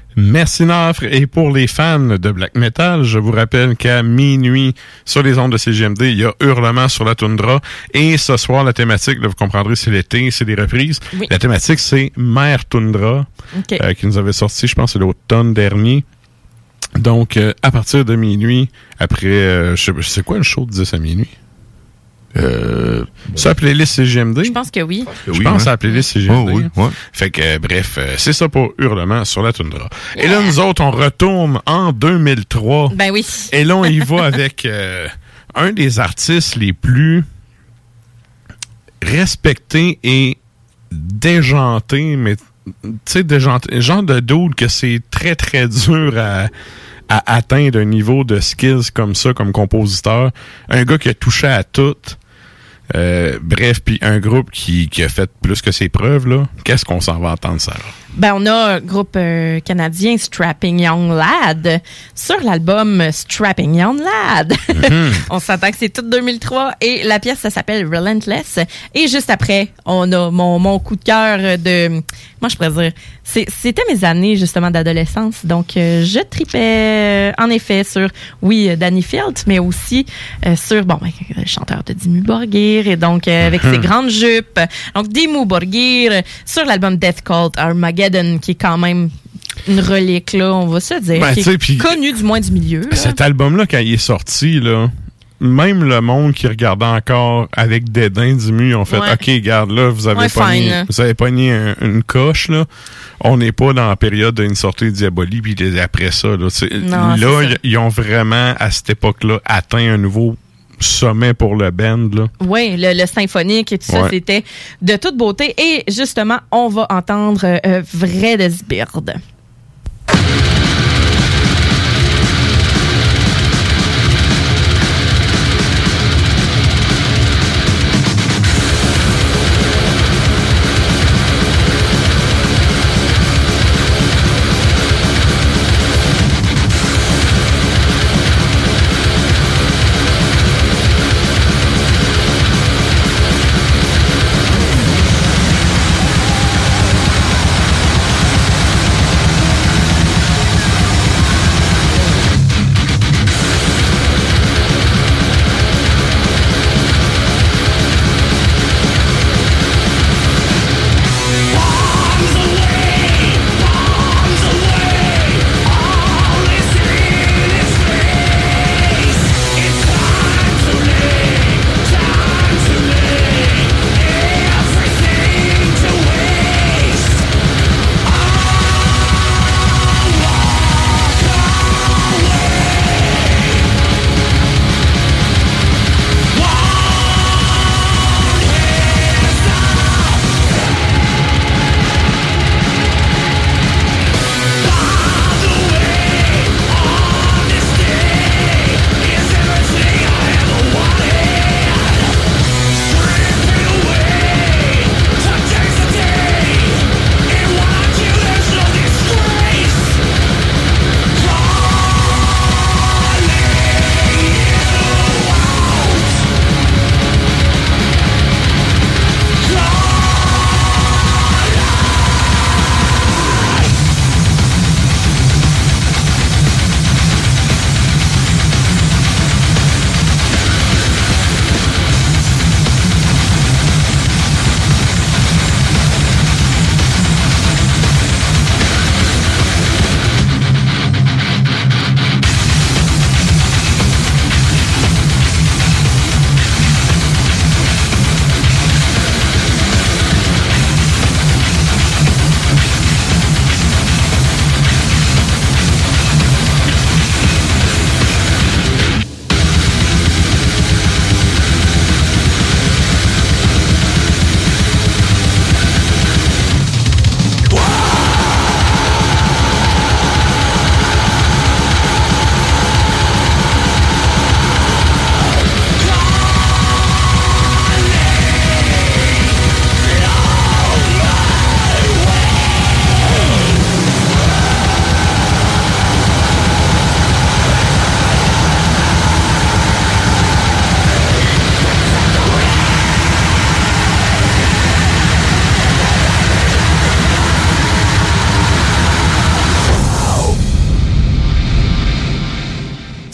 Merci Nafre. Et pour les fans de black metal, je vous rappelle qu'à minuit, sur les ondes de CGMD, il y a Hurlement sur la toundra. Et ce soir, la thématique, là, vous comprendrez, c'est l'été, c'est des reprises. Oui. La thématique, c'est Mère Toundra, euh, qui nous avait sorti, je pense, l'automne dernier. Donc, euh, à partir de minuit, après, euh, je sais c'est quoi le show de 10 à minuit? Euh, c'est la playlist CGMD? Je pense que oui. Je Oui, pense ouais. à la playlist CGMD. Oh, oui, ouais. Fait que, euh, bref, euh, c'est ça pour Hurlement sur la toundra. Et là, nous autres, on retourne en 2003. Ben oui. Et là, on y [LAUGHS] va avec euh, un des artistes les plus respectés et déjantés, mais tu sais, déjanté, genre de dude que c'est très, très dur à, à atteindre un niveau de skills comme ça, comme compositeur. Un gars qui a touché à tout. Euh, bref, puis un groupe qui, qui a fait plus que ses preuves, là. Qu'est-ce qu'on s'en va entendre, Sarah? Ben, on a un groupe euh, canadien, Strapping Young Lad, sur l'album Strapping Young Lad. [LAUGHS] on s'entend que c'est tout 2003 et la pièce, ça s'appelle Relentless. Et juste après, on a mon, mon coup de cœur de... Moi, je pourrais dire, c'était mes années, justement, d'adolescence. Donc, euh, je tripais, euh, en effet, sur, oui, Danny Field, mais aussi sur, bon, ben, le chanteur de Dimmu Borgir, et donc, avec ses Mhm. grandes jupes. Donc, Dimmu Borgir, sur l'album Death Cult, Armageddon, qui est quand même une relique, là, on va se dire, Ben, qui est connu du moins du milieu. là. Cet album-là, quand il est sorti, là, même le monde qui regardait encore avec dédain du mur, ont fait Ouais. OK, garde là, vous avez Ouais, pogné, vous avez pogné un- une coche, là. On n'est pas dans la période d'une sortie de Diabolie, puis après ça, là. Non, là, ils ont vraiment, à cette époque-là, atteint un nouveau sommet pour le band, là. Oui, le, le symphonique et tout ça, Ouais. c'était de toute beauté. Et justement, on va entendre euh, euh, Vrai de Sbird.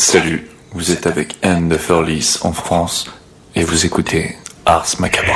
Salut, vous êtes avec Anne de Furlis en France et vous écoutez Ars Macabre.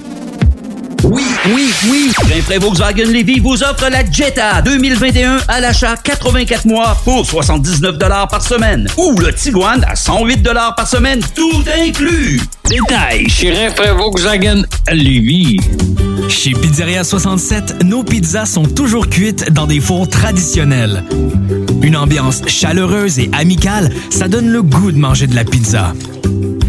Oui, oui, oui! Rainfray Volkswagen Levy vous offre la Jetta 2021 à l'achat 84 mois pour 79 par semaine. Ou le Tiguan à 108 par semaine, tout inclus. Détail chez Rainfray Volkswagen Lévis. Chez Pizzeria 67, nos pizzas sont toujours cuites dans des fours traditionnels. Une ambiance chaleureuse et amicale, ça donne le goût de manger de la pizza.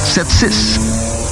7-6.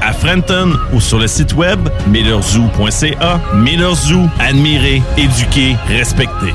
à Frenton ou sur le site web millerzoo.ca. Miller Zoo, admirer, éduquer, respecter.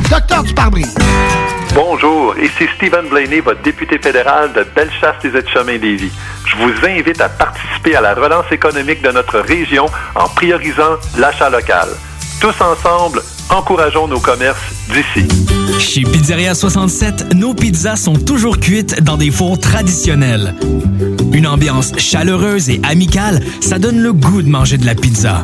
Docteur du pare-brise. Bonjour, ici Stephen Blaney, votre député fédéral de Bellechasse des Aides-Chemins Lévis. Je vous invite à participer à la relance économique de notre région en priorisant l'achat local. Tous ensemble, Encourageons nos commerces d'ici. Chez Pizzeria 67, nos pizzas sont toujours cuites dans des fours traditionnels. Une ambiance chaleureuse et amicale, ça donne le goût de manger de la pizza.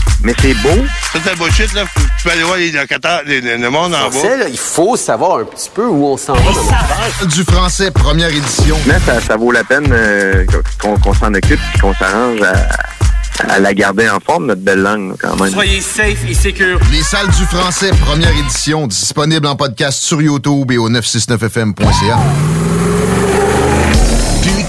mais c'est beau. Ça, c'est de bullshit, là. Tu peux aller voir les locataires, le monde en Français, bas. là, il faut savoir un petit peu où on s'en va. Du français, première édition. Mais ça, ça vaut la peine euh, qu'on qu'on s'en occupe et qu'on s'arrange à, à la garder en forme, notre belle langue, là, quand même. Soyez safe et secure. Les salles du français, première édition, disponible en podcast sur YouTube et au 969fm.ca.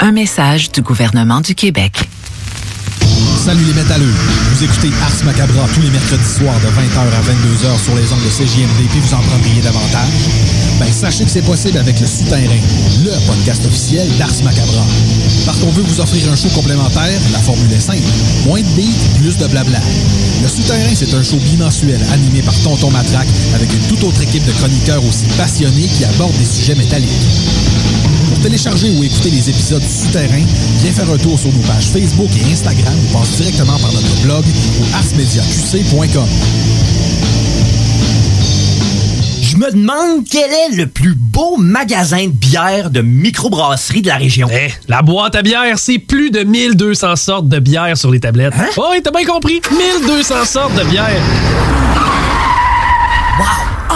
Un message du gouvernement du Québec. Salut les métalleux. Vous écoutez Ars Macabra tous les mercredis soirs de 20h à 22h sur les ondes de CJMD puis vous en prendriez davantage? Ben sachez que c'est possible avec le Souterrain, le podcast officiel d'Ars Macabra. Parce qu'on veut vous offrir un show complémentaire, la formule est simple. Moins de beats, plus de blabla. Le Souterrain, c'est un show bimensuel animé par Tonton Matraque avec une toute autre équipe de chroniqueurs aussi passionnés qui abordent des sujets métalliques. Pour télécharger ou écouter les épisodes du Souterrain, viens faire un tour sur nos pages Facebook et Instagram ou passe directement par notre blog au arsmediaqc.com. Je me demande quel est le plus beau magasin de bière de microbrasserie de la région. Eh, la boîte à bière, c'est plus de 1200 sortes de bière sur les tablettes. Hein? Oh, oui, t'as bien compris. 1200 sortes de bière.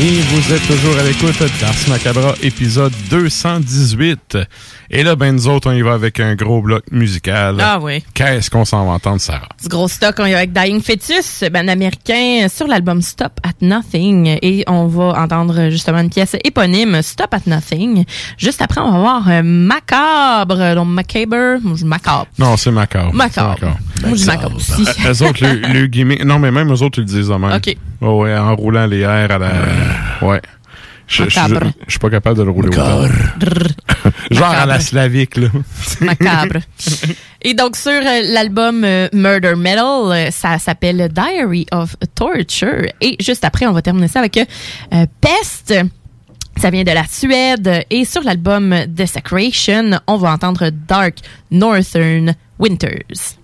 Et vous êtes toujours à l'écoute d'Ars Macabra, épisode 218. Et là, ben nous autres, on y va avec un gros bloc musical. Ah oui. Qu'est-ce qu'on s'en va entendre, Sarah? Ce gros stock, on y va avec Dying Fetus, band américain, sur l'album Stop at Nothing. Et on va entendre justement une pièce éponyme, Stop at Nothing. Juste après, on va voir euh, Macabre, donc Macabre, moi, je Macabre. Non, c'est macabre. Macabre. Macabre. Moi, je dis Macabre aussi. Euh, eux autres, le, le gimmick... Non, mais même eux autres, ils le disent de même. OK. Oh, ouais, en roulant les airs à la... Ouais. Je je- je- Macabre. je suis pas capable de le rouler autant. Genre à la Macabre. slavique, là. Macabre. Et donc sur euh, l'album euh, Murder Metal, euh, ça s'appelle Diary of Torture. Et juste après, on va terminer ça avec Pest. Ça vient de la Suède. Et sur l'album Desecration, on va entendre Dark Northern Winters.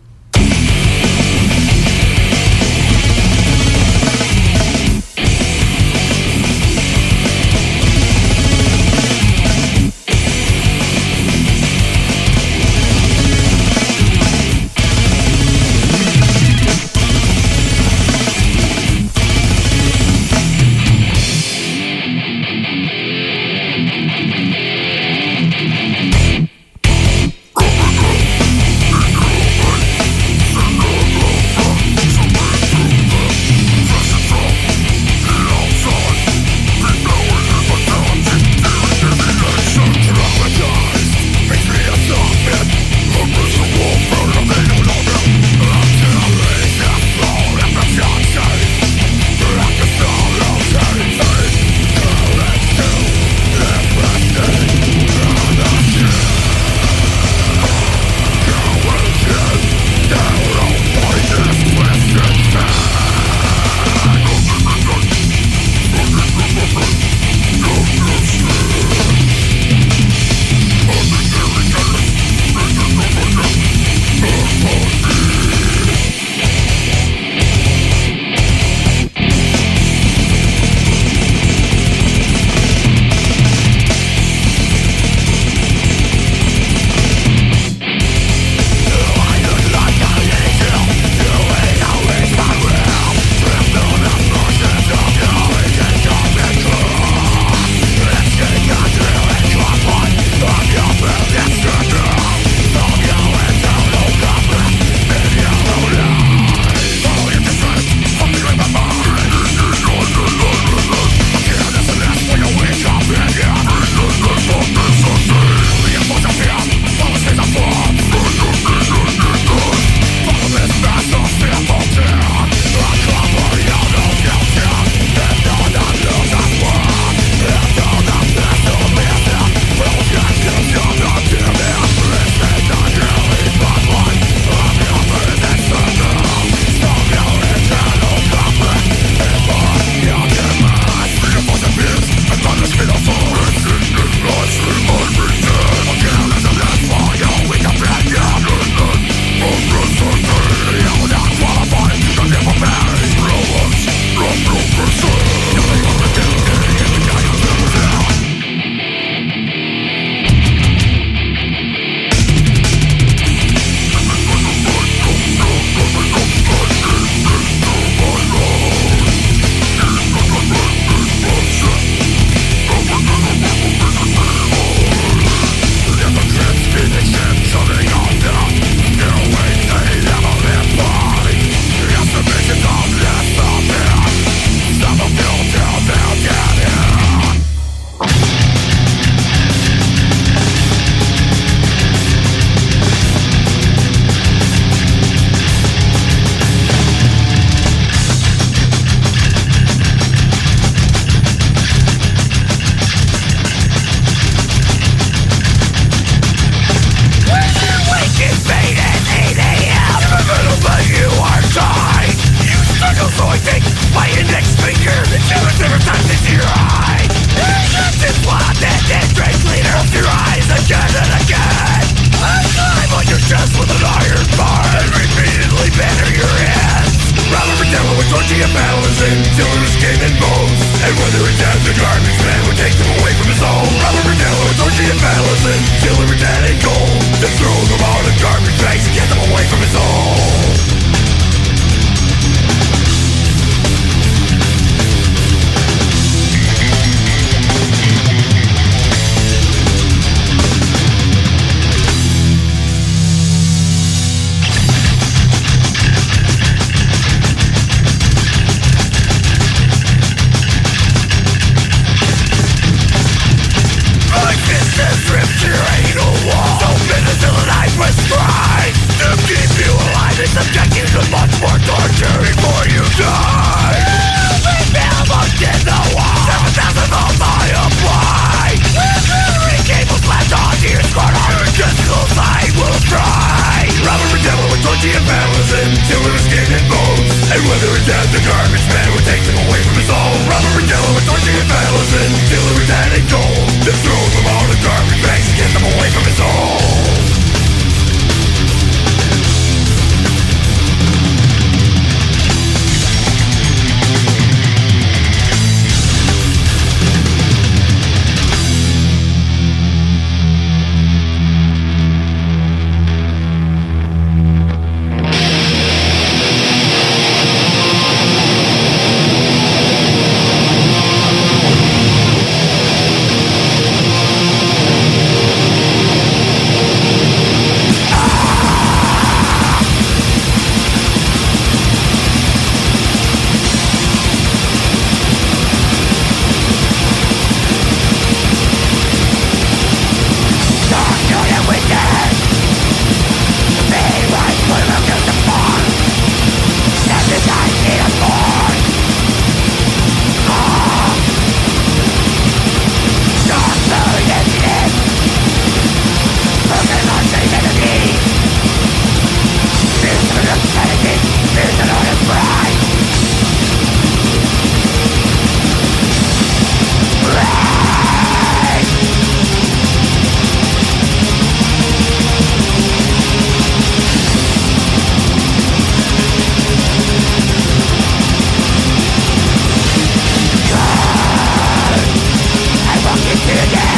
Yeah!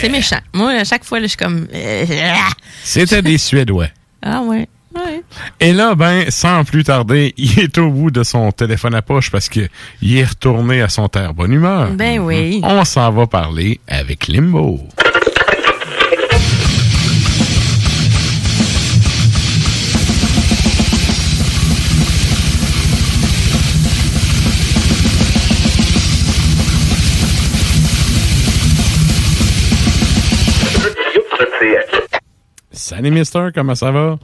C'est méchant. Moi, à chaque fois, là, je suis comme. euh, [LAUGHS] C'était des Suédois. Ah ouais. Ouais. Et là, ben, sans plus tarder, [LAUGHS] il est au bout de son téléphone à poche parce que il est retourné à son terre bonne humeur. Ben oui. On s'en va parler avec Limbo. Salut, Mister, comment ça va?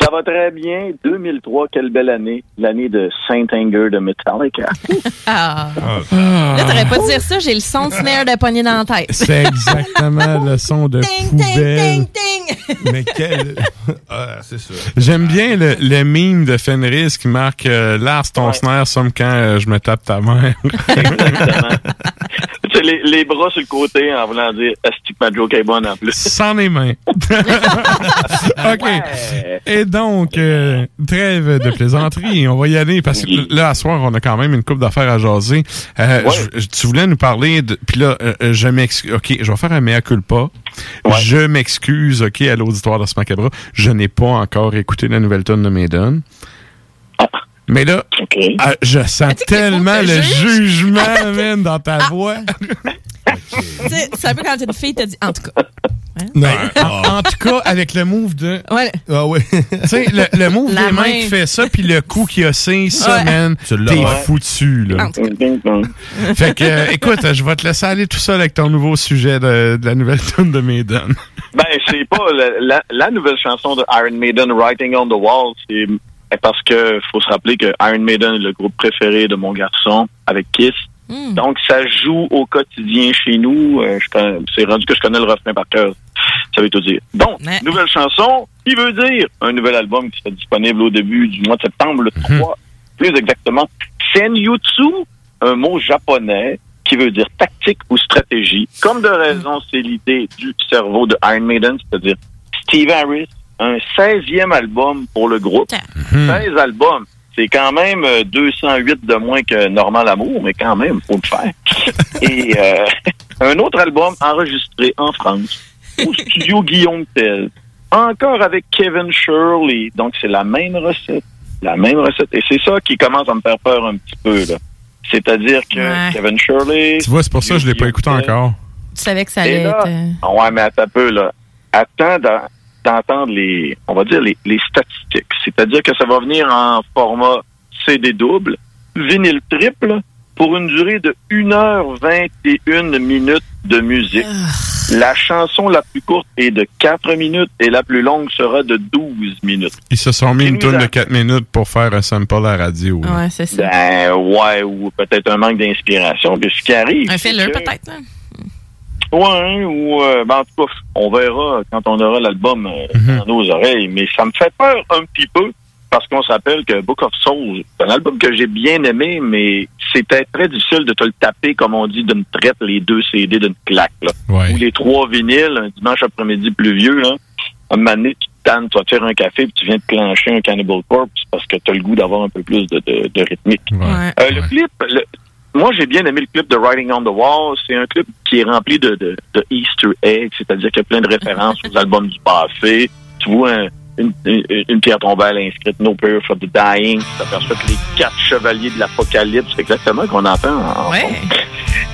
Ça va très bien. 2003, quelle belle année. L'année de Saint Anger de Metallica. [LAUGHS] Ah. Là, t'aurais pas dû dire ça, j'ai le son de snare de poignée dans la tête. C'est exactement le son de Ting, poubelle. ting, ting, ting. Mais quel. [LAUGHS] Ah, c'est ça. J'aime bien le, le meme de Fenris qui marque euh, Lars, ton snare, somme quand euh, je me tape ta mère. [LAUGHS] tu sais, les, les bras sur le côté en voulant dire Est-ce que ma joke est bonne en plus? Sans les mains. OK. Et donc, euh, trêve de plaisanterie. On va y aller parce que là, à soir, on a quand même une coupe d'affaires à jaser. Euh, je- tu voulais nous parler de... Puis là, euh, euh, je m'excuse... OK, je vais faire un mea culpa. Je m'excuse, OK, à l'auditoire de ce macabre. Je n'ai pas encore écouté la nouvelle tonne de Maiden. Mais là, euh, je sens tellement le jugement, [LAUGHS] man, dans ta voix. [LAUGHS] Tu sais, c'est un peu quand une fille t'a dit. En tout cas. Non. En, en tout cas, avec le move de. Ouais. Ah oui. [LAUGHS] tu sais, le, le move La des mains qui fait ça, puis le coup qui a ça, ça, Ouais. man, Tu l'as, t'es ouais. foutu, là. En tout cas. Fait que, euh, écoute, je vais te laisser aller tout seul avec ton nouveau sujet de, de la nouvelle tune de Maiden. Ben, c'est pas la, la, la nouvelle chanson de Iron Maiden, Writing on the Wall, c'est parce que faut se rappeler que Iron Maiden est le groupe préféré de mon garçon avec Kiss. Hmm. Donc, ça joue au quotidien chez nous. Euh, je connais- c'est rendu que je connais le refrain par cœur. Ça veut tout dire. Donc, nouvelle chanson, qui veut dire un nouvel album qui sera disponible au début du mois de septembre, le 3, plus exactement. Senjutsu, un mot japonais qui veut dire tactique ou stratégie. Comme de raison, c'est l'idée du cerveau de Iron Maiden, c'est-à-dire Steve Harris, un 16e album pour le groupe. 16 albums. C'est quand même euh, 208 de moins que Normal Amour, mais quand même, faut le faire. [LAUGHS] Et euh, [LAUGHS] un autre album enregistré en France, au studio [LAUGHS] Guillaume Tell, encore avec Kevin Shirley. Donc, c'est la même recette. La même recette. Et c'est ça qui commence à me faire peur un petit peu, là. C'est-à-dire que Ouais. Kevin Shirley... Tu vois, c'est pour ça que je l'ai pas écouté encore. Tu savais que ça allait là, être. euh, ouais, mais attends un peu, là. Attends d'en- d'entendre les, on va dire, les, les statistiques. C'est-à-dire que ça va venir en format CD double, vinyle triple, pour une durée de 1h21 minutes de musique. La chanson la plus courte est de 4 minutes et la plus longue sera de 12 minutes. Ils se sont mis une nous tune de a- 4 minutes pour faire un sample à la radio. Ouais, c'est ça. Ben, ouais, ou peut-être un manque d'inspiration. Puis ce qui arrive. Un c'est filler, que- peut-être. hein? Ouais, ou euh, ben, en tout cas, on verra quand on aura l'album euh, Mhm. dans nos oreilles. Mais ça me fait peur un petit peu parce qu'on s'appelle que Book of Souls, c'est un album que j'ai bien aimé, mais c'était très difficile de te le taper, comme on dit, d'une traite, les deux CD d'une claque. Là. Ouais. Ou les trois vinyles, un dimanche après-midi pluvieux, là. Un moment donné, tu te tannes, tu vas te faire un café, puis tu viens de clencher un Cannibal Corpse parce que tu as le goût d'avoir un peu plus de, de, de rythmique. Ouais. Euh, Le clip, le- moi j'ai bien aimé le clip de Writing on the Wall. C'est un clip qui est rempli de, de, de Easter eggs, c'est-à-dire qu'il y a plein de références aux albums du passé. Tu vois un- une, une, une pierre tombale inscrite No Prayer for the Dying. Tu t'aperçois que les quatre chevaliers de l'Apocalypse, c'est exactement ce qu'on entend en, fond.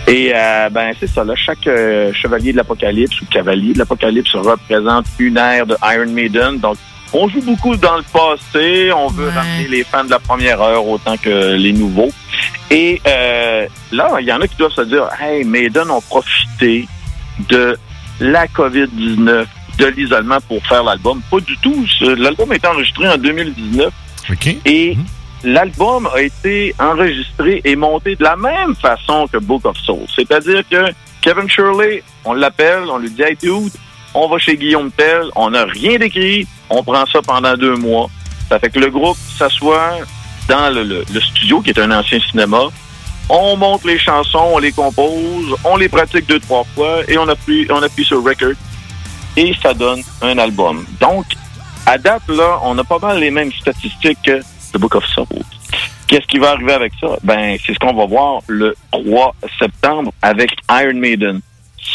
Et euh, ben c'est ça, là, chaque euh, chevalier de l'Apocalypse ou cavalier de l'Apocalypse représente une ère de Iron Maiden. Donc, on joue beaucoup dans le passé. On veut ramener les fans de la première heure autant que les nouveaux. Et euh, là, il y en a qui doivent se dire, hey, Maiden ont profité de la COVID-19, de l'isolement pour faire l'album. Pas du tout. L'album a été enregistré en 2019. Et l'album a été enregistré et monté de la même façon que Book of Souls. C'est-à-dire que Kevin Shirley, on l'appelle, on lui dit Hey dude, on va chez Guillaume Tell, on n'a rien d'écrit, on prend ça pendant deux mois. Ça fait que le groupe s'assoit dans le, studio, qui est un ancien cinéma. On monte les chansons, on les compose, on les pratique deux, trois fois et on appuie, on appuie sur record et ça donne un album. Donc, à date, là, on a pas mal les mêmes statistiques que The Book of Souls. Qu'est-ce qui va arriver avec ça? Ben, c'est ce qu'on va voir le 3 septembre avec Iron Maiden.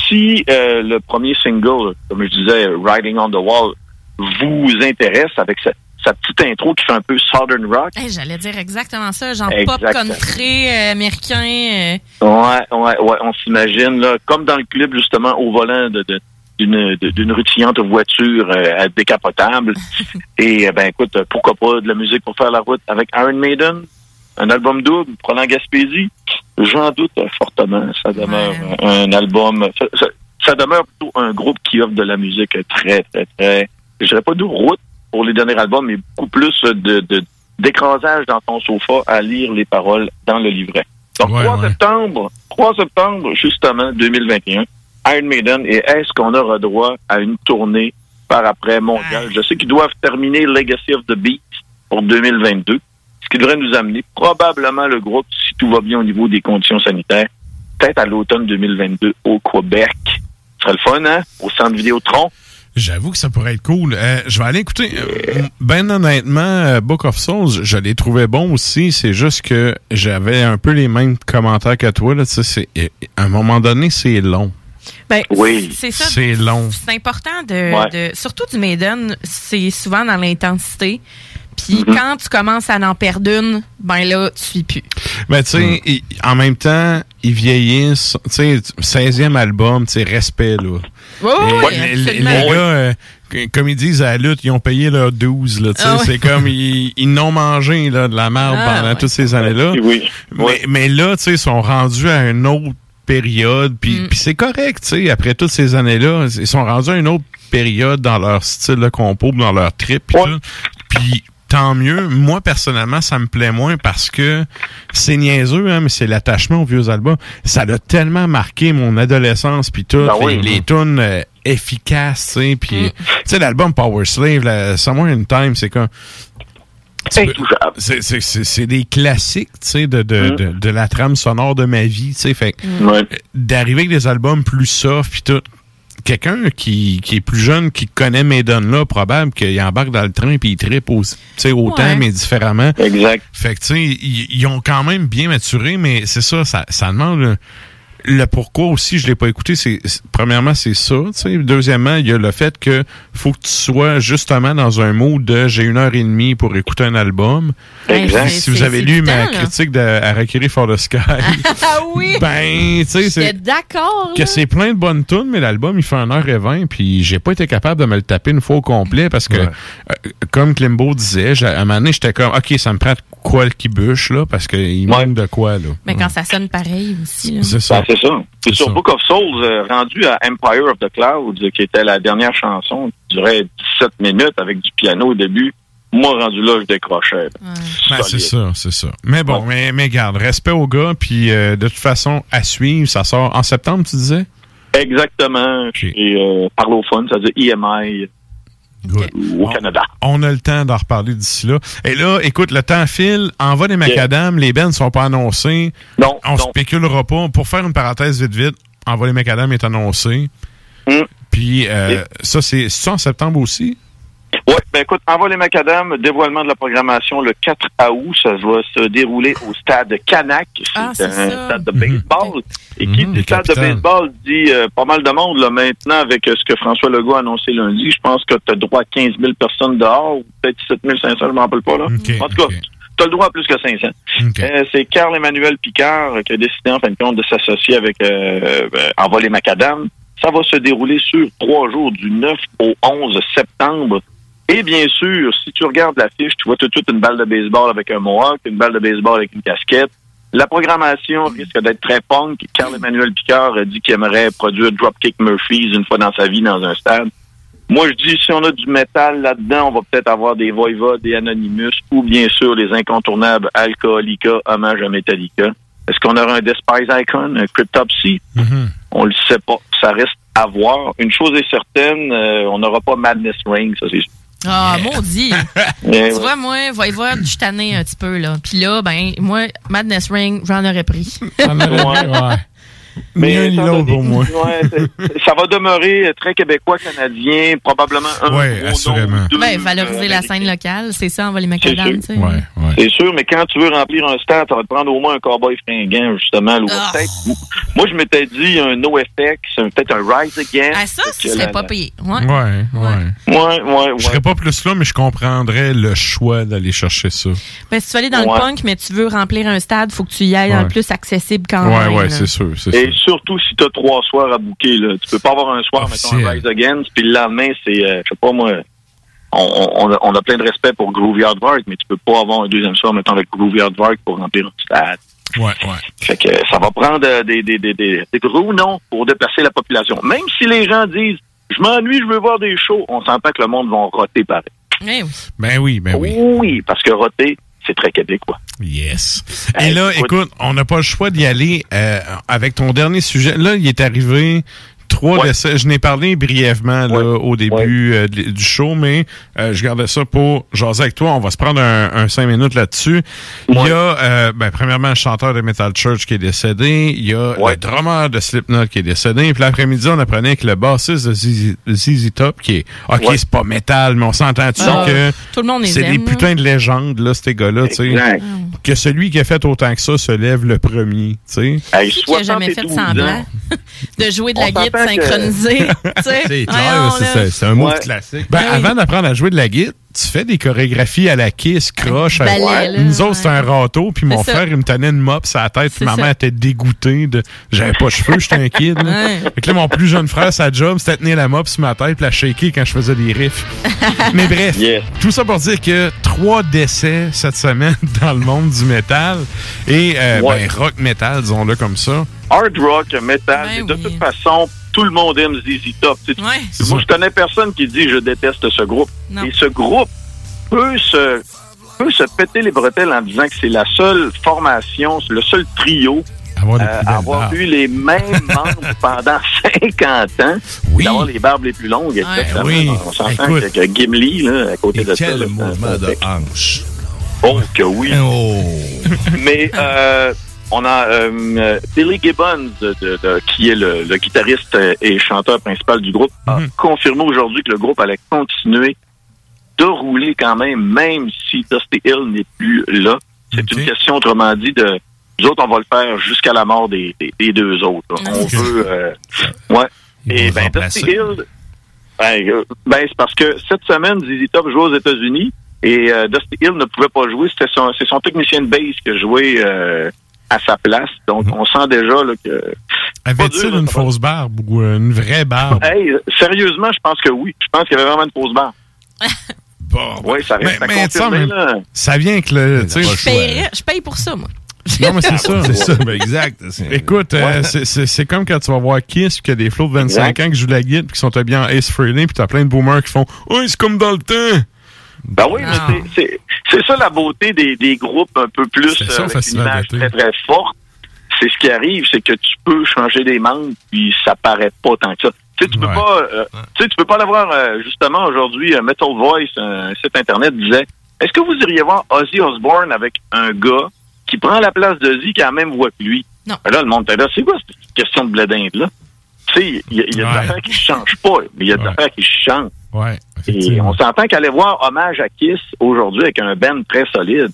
Si euh, le premier single, comme je disais, Riding on the Wall, vous intéresse avec sa, sa petite intro qui fait un peu Southern Rock, Hey, J'allais dire exactement ça, genre Exactement. pop country euh, américain. euh, Ouais, ouais, ouais, on s'imagine, là, comme dans le clip, justement, au volant de, de- d'une, rutilante voiture euh, décapotable. [LAUGHS] Et, ben, écoute, pourquoi pas de la musique pour faire la route avec Iron Maiden? Un album double, prenant Gaspésie? J'en doute fortement. Ça demeure un album, ça, ça- ça demeure plutôt un groupe qui offre de la musique très, très, très, je dirais pas de route pour les derniers albums, mais beaucoup plus de, d'écrasage dans ton sofa à lire les paroles dans le livret. Donc, 3 septembre, 3 septembre, justement, 2021, Iron Maiden, et est-ce qu'on aura droit à une tournée par après mondiale? Je sais qu'ils doivent terminer Legacy of the Beast pour 2022, ce qui devrait nous amener probablement le groupe, si tout va bien au niveau des conditions sanitaires, peut-être à l'automne 2022 au Québec. Ce serait le fun, hein? Au centre Vidéotron. J'avoue que ça pourrait être cool. Euh, je vais aller écouter. euh, ben honnêtement, euh, Book of Souls, je l'ai trouvé bon aussi. C'est juste que j'avais un peu les mêmes commentaires que toi. Là. Tu sais, c'est- à un moment donné, c'est long. Ben, Oui. c'est ça. C'est long. C'est important de, Ouais. de- surtout du Maiden, c'est souvent dans l'intensité. Puis Mhm. quand tu commences à en perdre une, ben là, tu suis plus. Mais tu sais, il- en même temps, ils vieillissent. Tu sais, 16e album, tu sais, respect, là. Oui, Et oui, les, les- absolument. les gars, euh, comme ils disent à la lutte, ils ont payé leur 12. Là, tu sais. Ah ouais. C'est comme, ils, ils n'ont mangé là, de la merde Ah pendant ouais. toutes ces années-là. Oui. Mais, mais là, tu sais, ils sont rendus à une autre période, puis Mm. puis c'est correct, tu sais, après toutes ces années-là, ils sont rendus à une autre période dans leur style de compo, dans leur trip. Puis tant mieux. Moi, personnellement, ça me plaît moins parce que c'est niaiseux, hein, mais c'est l'attachement aux vieux albums. Ça a tellement marqué mon adolescence, puis tout. Ben oui. les, les tunes euh, efficaces, tu sais, puis... Tu sais, l'album Power Slave, la, Somewhere in Time, c'est comme... C'est- des classiques, tu sais, de, de, Mm. de, de la trame sonore de ma vie, tu sais. Fait Mm. D'arriver avec des albums plus soft, puis tout. Quelqu'un qui, qui est plus jeune, qui connaît Maiden là, probable qu'il embarque dans le train puis il trippe aussi, tu sais, autant Ouais. mais différemment. Exact. Fait que tu sais, ils, ils ont quand même bien maturé, mais c'est ça, ça, ça demande le, pourquoi aussi je l'ai pas écouté. C'est premièrement c'est ça, tu sais. Deuxièmement, il y a le fait que faut que tu sois justement dans un mood de j'ai une heure et demie pour écouter un album. Exact. Puis Si vous avez lu ma temps, critique de Harakiri for the Sky, [LAUGHS] Ah oui! [LAUGHS] ben, tu sais, d'accord. que c'est plein de bonnes tunes, mais l'album, il fait 1h20, puis j'ai pas été capable de me le taper une fois au complet parce que, euh, comme Klimbo disait, à un moment donné, j'étais comme, OK, ça me prend de quoi le qui bûche, là, parce qu'il manque de quoi, là. Mais quand ça sonne pareil aussi. Là. C'est ça. C'est ça. Puis C'est sur ça. Book of Souls, euh, rendu à Empire of the Clouds, euh, qui était la dernière chanson, qui durait 17 minutes avec du piano au début, moi, rendu là, je décrochais. Ben, c'est ça, c'est ça. Mais bon, mais, mais garde, respect aux gars, puis euh, de toute façon, à suivre, ça sort en septembre, tu disais? Exactement. Et euh, parlophone, c'est-à-dire EMI au Canada. On a le temps d'en reparler d'ici là. Et là, écoute, le temps file, envoie les macadam, les bennes sont pas annoncés. Non. On spéculera pas. Pour faire une parenthèse vite vite, envoie les macadam est annoncé. Mm. Puis euh, ça, c'est ça en septembre aussi? Oui, ben écoute, Envoi les Macadam, dévoilement de la programmation le 4 août. Ça va se dérouler au stade Canac. Ah, c'est un ça. stade de baseball. Et qui Mhm, dit stade de baseball dit euh, pas mal de monde là maintenant avec euh, ce que François Legault a annoncé lundi. Je pense que tu as droit à 15 000 personnes dehors, ou peut-être 17 500, je m'en rappelle pas. là. en tout cas, tu as le droit à plus que 500. Euh, c'est Carl-Emmanuel Picard qui a décidé en fin de compte de s'associer avec euh, euh, Envoi les Macadam. Ça va se dérouler sur trois jours, du 9 au 11 septembre. Et bien sûr, si tu regardes l'affiche, tu vois tout de suite une balle de baseball avec un mohawk, une balle de baseball avec une casquette. La programmation risque d'être très punk. Carl-Emmanuel Picard a dit qu'il aimerait produire Dropkick Murphys une fois dans sa vie dans un stade. Moi, je dis, si on a du métal là-dedans, on va peut-être avoir des Voivod, des Anonymous, ou bien sûr les incontournables Alcoholica, Hommage à Metallica. Est-ce qu'on aura un Despise Icon, un Cryptopsy? On le sait pas. Ça reste à voir. Une chose est certaine, euh, on n'aura pas Madness Ring, ça c'est Ah, [LAUGHS] maudit. [LAUGHS] Eh tu vois, moi, Voivode, je suis tanné un petit peu, là. Puis là, ben, moi, Madness Ring, j'en aurais pris. Ni un ni ça va l'autre pour moi. [LAUGHS] Ouais, ça va demeurer très québécois, canadien, probablement un Ouais, gros assurément. nom, deux, Ben, valoriser euh, la scène locale, c'est ça, on va les macadam, tu sais. C'est sûr, mais quand tu veux remplir un stade, ça va te prendre au moins un cowboy fringant, justement. là, Ah. peut-être Moi, je m'étais dit un NoFX, peut-être un Rise Again. Ah, ça, ce serait pas payé. Ouais. Ouais, ouais. Ouais, ouais, Je serais pas plus là, mais je comprendrais le choix d'aller chercher ça. Ben, si tu veux aller dans Ouais. le punk, mais tu veux remplir un stade, faut que tu y ailles dans Ouais. le plus accessible quand Ouais, même. ouais, là. c'est sûr, c'est Et surtout si tu as trois soirs à booker, là. Tu peux pas avoir un soir, mettons, un Rise Again, puis le lendemain, c'est, euh, je sais pas moi, on, on, a, on a plein de respect pour Groovy Hardvark, mais tu peux pas avoir un deuxième soir, mettons, avec Groovy Hardvark pour remplir un stade. Ouais, ouais. Fait que ça va prendre euh, des, des, des, des, des gros noms pour déplacer la population. Même si les gens disent, je m'ennuie, je veux voir des shows, on s'entend que le monde va roter pareil. Eh oui. Ben oui, ben oui. Oui, parce que roter, c'est très québécois. Yes. Et là, écoute, on n'a pas le choix d'y aller euh, avec ton dernier sujet. Là, il est arrivé trois décès. Je n'ai parlé brièvement là, au début euh, du show, mais euh, je gardais ça pour jaser avec toi. On va se prendre un, un cinq minutes là-dessus. Il y a, euh, ben, premièrement, le chanteur de Metal Church qui est décédé. Il y a le drummer de Slipknot qui est décédé. Puis l'après-midi, on apprenait que le bassiste de ZZ, ZZ Top, qui est, OK, Ouais. c'est pas métal, mais on s'entend-tu Ah, que tout le monde c'est des putains de légendes, là, ces gars-là, tu sais. Que celui qui a fait autant que ça se lève le premier, tu sais. Qui qui a jamais fait semblant [LAUGHS] de jouer de la guitare [LAUGHS] sais? C'est Voyons, là. move classique. Ben, avant d'apprendre à jouer de la guitare, tu fais des chorégraphies à la kiss, croche. Ballet, Ouais. là, Nous autres, c'était un râteau, puis mon ça. frère, il me tenait une mop sur la tête, puis ma mère était dégoûtée de. J'avais pas de cheveux, j'étais un kid. Là. Ouais. Fait que là, mon plus jeune frère, sa job, c'était de tenir la mop sur ma tête, puis la shaker quand je faisais des riffs. [LAUGHS] Mais bref, tout ça pour dire que trois décès cette semaine [LAUGHS] dans le monde du métal et euh, Ouais. ben, rock metal, disons-le comme ça. Hard rock, metal, et de toute façon, tout le monde aime ZZ Top. Tu sais, Moi, je connais personne qui dit je déteste ce groupe. Non. Et ce groupe peut se, peut se péter les bretelles en disant que c'est la seule formation, le seul trio avoir, euh, à avoir eu les mêmes membres [LAUGHS] pendant 50 ans, d'avoir les barbes les plus longues. oui. On s'entend que, que Gimli, là, à côté de ça. Quel là, mouvement ça- de hanche. Oh, que oui. Mais euh, on a euh, Billy Gibbons, de- de- de- qui est le, le guitariste et chanteur principal du groupe, a confirmé aujourd'hui que le groupe allait continuer de rouler quand même, même si Dusty Hill n'est plus là. C'est une question, autrement dit, de nous autres, on va le faire jusqu'à la mort des, des- des deux autres. On veut... euh, ouais. Et ben, Dusty Hill... Ben, euh, ben, c'est parce que cette semaine, ZZ Top jouait aux États-Unis et euh, Dusty Hill ne pouvait pas jouer. C'était son, c'est son technicien de bass qui a joué euh, à sa place. Donc, on sent déjà là, que... Avait-il une fausse barbe ou euh, une vraie barbe? Hey, sérieusement, je pense que oui. Je pense qu'il y avait vraiment une fausse barre. [LAUGHS] Bon. Oui, ça reste à Mais mais ça vient que le. Je paye pour ça, moi. Non, mais c'est [LAUGHS] ça. C'est ça, ben exact. [LAUGHS] Écoute, euh, Ouais. c'est- comme quand tu vas voir Kiss, puis qu'il y a des flots de 25 Exact. ans qui jouent de la guitare, puis qui sont habillés en Ace Frehley, puis t'as plein de boomers qui font « Oh, c'est comme dans le temps! Ben oui, mais c'est- c'est c'est ça la beauté des, des groupes un peu plus ça, euh, avec une image très très forte. C'est ce qui arrive, c'est que tu peux changer des membres puis ça paraît pas tant que ça. Tu sais, tu peux pas, euh, tu sais, tu peux pas l'avoir euh, justement aujourd'hui. euh, Metal Voice, un site internet disait, est-ce que vous iriez voir Ozzy Osbourne avec un gars qui prend la place d'Ozzy qui a la même voix que lui? Non. Ben Là, le monde était là, c'est quoi cette question de blé d'Inde là Tu sais, il y a, il y a des affaires qui changent pas, mais il y a des affaires qui changent. Ouais, Et on s'entend qu'aller voir Hommage à Kiss aujourd'hui avec un band très solide,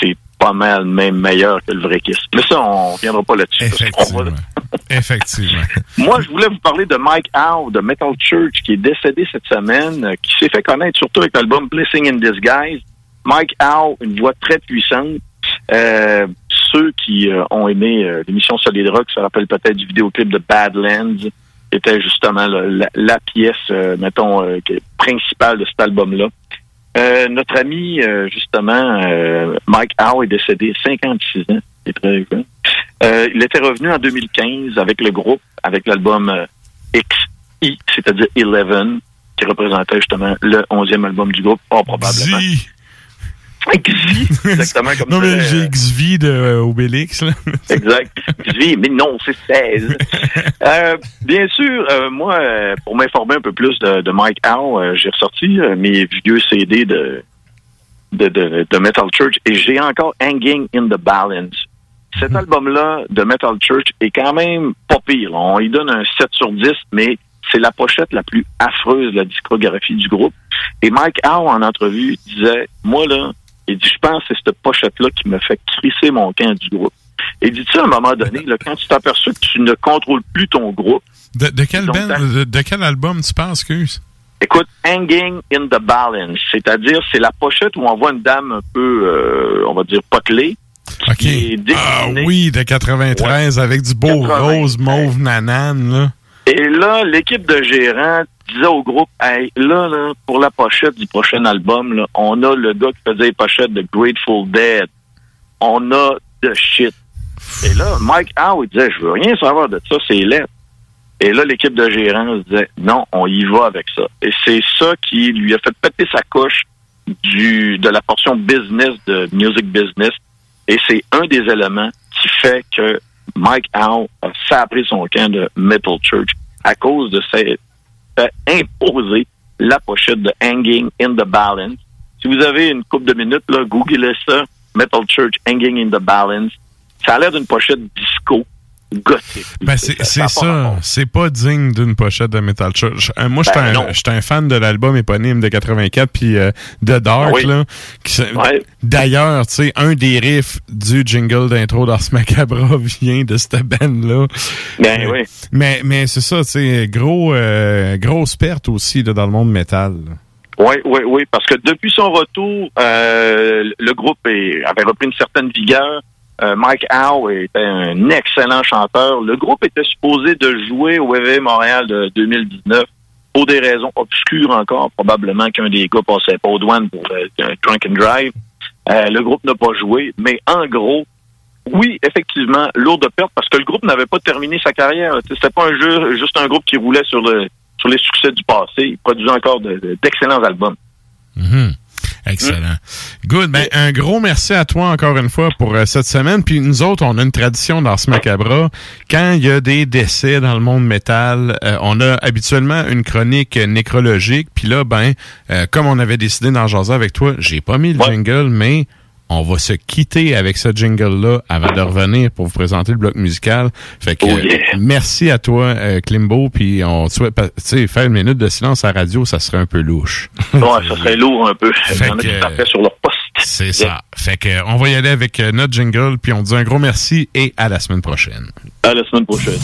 c'est pas mal même meilleur que le vrai Kiss. Mais ça, on viendra pas là-dessus. qu'on va- [LAUGHS] Effectivement. Moi, je voulais vous parler de Mike Howe de Metal Church qui est décédé cette semaine, euh, qui s'est fait connaître surtout avec l'album Blessing in Disguise. Mike Howe, une voix très puissante. Euh, ceux qui euh, ont aimé euh, l'émission Solid Rock se rappellent peut-être du vidéoclip de Badlands, était justement la, la pièce, euh, mettons, euh, principale de cet album-là. Euh, notre ami, euh, justement, Mike Howe est décédé 56 ans. C'est très jeune. Il était revenu en 2015 avec le groupe, avec l'album XI, c'est-à-dire Eleven, qui représentait justement le 11e album du groupe, fort probablement. XI, exactement comme Non, ça. mais euh, j'ai XV de euh, Obélix, là. [LAUGHS] Exact. XV, mais non, c'est 16. [LAUGHS] Euh, bien sûr, euh, moi, euh, pour m'informer un peu plus de, de Mike Howe, euh, j'ai ressorti euh, mes vieux CD de, de, de, de Metal Church et j'ai encore Hanging in the Balance. Cet album-là de Metal Church est quand même pas pire. On y donne un 7 sur 10, mais c'est la pochette la plus affreuse de la discographie du groupe. Et Mike Howe, en entrevue, disait, moi, là, il dit, je pense que c'est cette pochette-là qui me fait crisser mon camp du groupe. Et dis-tu à un moment donné, là, quand tu t'aperçois que tu ne contrôles plus ton groupe, De, de quel Donc, band- t'as- de, de quel album tu penses, excuse? Écoute, Hanging in the Balance, c'est-à-dire c'est la pochette où on voit une dame un peu, euh, on va dire, potelée. OK. Ah oui, de 93 avec du beau 80. rose mauve nanane, là. Et là, l'équipe de gérants disait au groupe, hey, là, là, pour la pochette du prochain album, là, on a le gars qui faisait les pochettes de Grateful Dead. On a de shit. Et là, Mike Howe, disait, je veux rien savoir de ça, c'est laid. Et là, l'équipe de gérants disait, non, on y va avec ça. Et c'est ça qui lui a fait péter sa couche du, de la portion business de Music Business. Et c'est un des éléments qui fait que Mike Howe a sabré son camp de Metal Church à cause de fait imposer la pochette de Hanging in the Balance. Si vous avez une couple de minutes, là, googlez ça, Metal Church Hanging in the Balance. Ça a l'air d'une pochette disco gothique. Ben, c'est ça. C'est pas digne d'une pochette de Metal Church. Euh, moi, j'étais Ben, un, fan de l'album éponyme de 84 puis euh, de Dark, Oui. là. qui se- D'ailleurs, tu sais, un des riffs du jingle d'intro d'Ars Macabra [LAUGHS] vient de cette band-là. Ben Euh, oui. Mais, mais c'est ça, tu sais, gros, grosse perte aussi là, dans le monde métal. là. Oui, oui, oui, parce que depuis son retour, le groupe est- avait repris une certaine vigueur. Euh, Mike Howe était un excellent chanteur. Le groupe était supposé de jouer au EV Montréal de 2019 pour des raisons obscures encore, probablement qu'un des gars passait pas aux douanes pour euh, un drunk and drive. Euh, le groupe n'a pas joué, mais en gros, oui, effectivement, lourde perte parce que le groupe n'avait pas terminé sa carrière. C'était pas un jeu, juste un groupe qui roulait sur sur les succès du passé. Il produisait encore de- de- d'excellents albums. Mhm. Excellent. Good. Ben, un gros merci à toi encore une fois pour euh, cette semaine. Puis nous autres, on a une tradition dans ce Macabra. Quand il y a des décès dans le monde métal, euh, on a habituellement une chronique euh, nécrologique. Puis là, ben, euh, comme on avait décidé d'en jaser avec toi, j'ai pas mis le jingle, mais on va se quitter avec ce jingle-là avant de revenir pour vous présenter le bloc musical. Fait que Oh euh, yeah. merci à toi, euh, Klimbo. Puis on te souhaite, tu sais, faire une minute de silence à la radio, ça serait un peu louche. Ouais, ça serait [LAUGHS] lourd un peu. Il y en a qui sur leur poste. C'est ça. Fait que on va y aller avec euh, notre jingle, puis on dit un gros merci et à la semaine prochaine. À la semaine prochaine.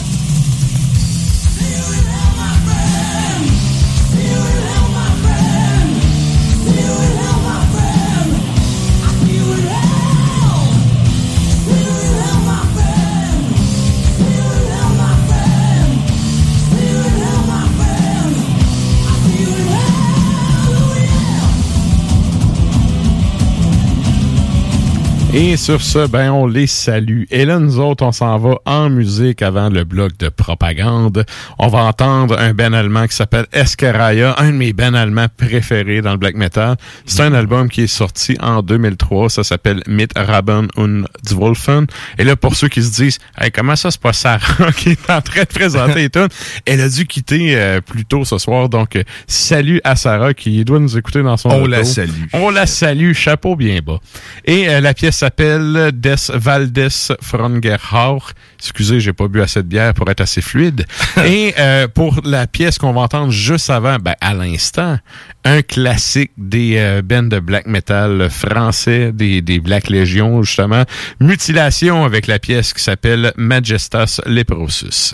Et sur ce, ben on les salue. Et là, nous autres, on s'en va en musique avant le bloc de propagande. On va entendre un Ben allemand qui s'appelle Escaraya, un de mes Ben allemands préférés dans le black metal. C'est un album qui est sorti en 2003. Ça s'appelle Mit Raben und Zwölfen. Et là, pour ceux qui se disent, hey, comment ça, c'est pas Sarah [LAUGHS] qui est en train de présenter les tunes? Elle a dû quitter euh, plus tôt ce soir. Donc, euh, salut à Sarah qui doit nous écouter dans son On auto. la salue. On la salue, chapeau bien bas. Et euh, la pièce s'appelle Des Valdes Frongerhauch. Excusez, j'ai pas bu assez de bière pour être assez fluide. [LAUGHS] Et euh, pour la pièce qu'on va entendre juste avant, ben, à l'instant, un classique des euh, bands de black metal français, des, des Black Legion, justement. Mutilation avec la pièce qui s'appelle Majestas Leprosus.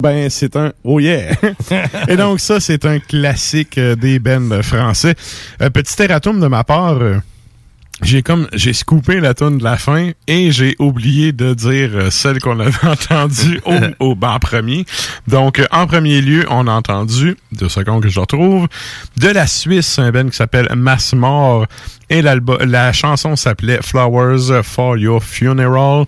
Ben, c'est un oh yeah. [LAUGHS] Et donc, ça, c'est un classique euh, des bands français. Un petit erratum de ma part. euh, j'ai comme j'ai scoopé la tune de la fin et j'ai oublié de dire euh, celle qu'on avait [LAUGHS] entendue au, [LAUGHS] au ben, en premier. Donc euh, en premier lieu, on a entendu deux secondes que je retrouve de la Suisse un band qui s'appelle Mass Mort et la chanson s'appelait Flowers for Your Funeral.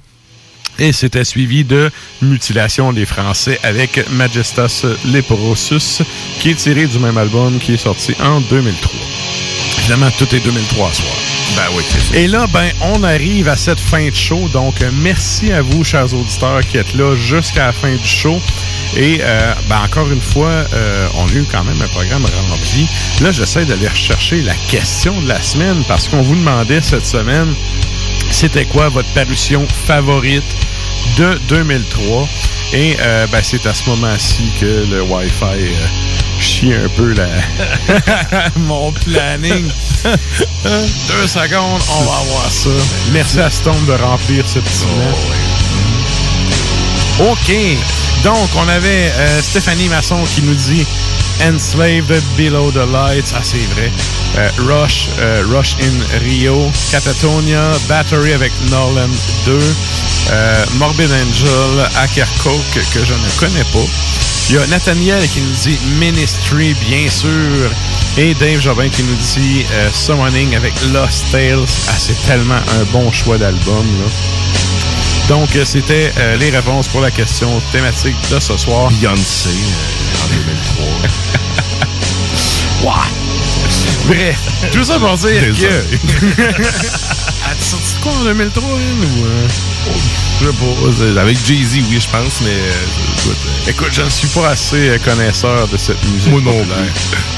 Et c'était suivi de Mutilation des Français avec Majestas Leprosus, qui est tiré du même album qui est sorti en 2003. Évidemment, tout est 2003 à soir. Ben oui, c'est ça. Et là, ben, on arrive à cette fin de show. Donc, merci à vous, chers auditeurs, qui êtes là jusqu'à la fin du show. Et, euh, ben, encore une fois, euh, on a eu quand même un programme rempli. Là, j'essaie d'aller rechercher la question de la semaine parce qu'on vous demandait cette semaine, c'était quoi votre parution favorite de 2003? Et, euh, ben, c'est à ce moment-ci que le Wi-Fi euh, chie un peu la... [LAUGHS] mon planning. [LAUGHS] Deux secondes, on va avoir ça. Merci à Stone de remplir ce petit moment. OK. Donc, on avait euh, Stéphanie Masson qui nous dit Enslaved Below the Lights. Ah, c'est vrai. Euh, Rush, euh, Rush in Rio. Catatonia. Battery avec Nolan 2. euh, Morbid Angel. Ackercoke que je ne connais pas. Il y a Nathaniel qui nous dit Ministry, bien sûr. Et Dave Jobin qui nous dit Summoning avec Lost Tales. Ah, c'est tellement un bon choix d'album, là. Donc, c'était euh, les réponses pour la question thématique de ce soir. Beyoncé euh, en 2003. [LAUGHS] Ouais. Bref, tout ça pour dire Désolé. que... [LAUGHS] As-tu sorti de quoi en 2003, elle, ou... euh? Je sais pas. Avec Jay-Z, oui, je pense, mais euh, écoute. Écoute, je ne suis pas assez connaisseur de cette musique Moi non plus.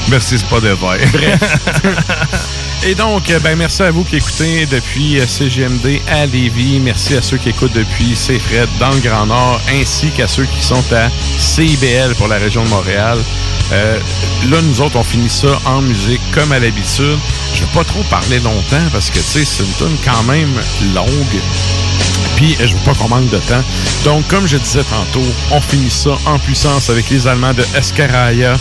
Merci, c'est pas de. Bref. [LAUGHS] Et donc, euh, ben, merci à vous qui écoutez depuis euh, CGMD à Lévis. Merci à ceux qui écoutent depuis CFRED dans le Grand Nord, ainsi qu'à ceux qui sont à CIBL pour la région de Montréal. Euh, là, nous autres, on finit ça en musique comme à l'habitude. Je vais pas trop parler longtemps parce que, c'est une tune quand même longue. Puis, je veux pas qu'on manque de temps. Donc, comme je disais tantôt, on finit ça en puissance avec les Allemands de Escaraya.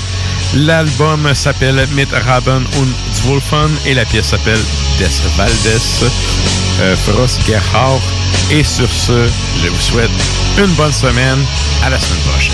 L'album s'appelle Mit Raben und Zwölfen et la pièce s'appelle Des Valdes euh, Frost Gerhard. Et sur ce, je vous souhaite une bonne semaine. À la semaine prochaine.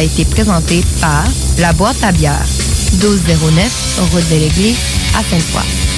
A été présenté par La Boîte à bière, 1209, route de l'église, à Sainte-Foy.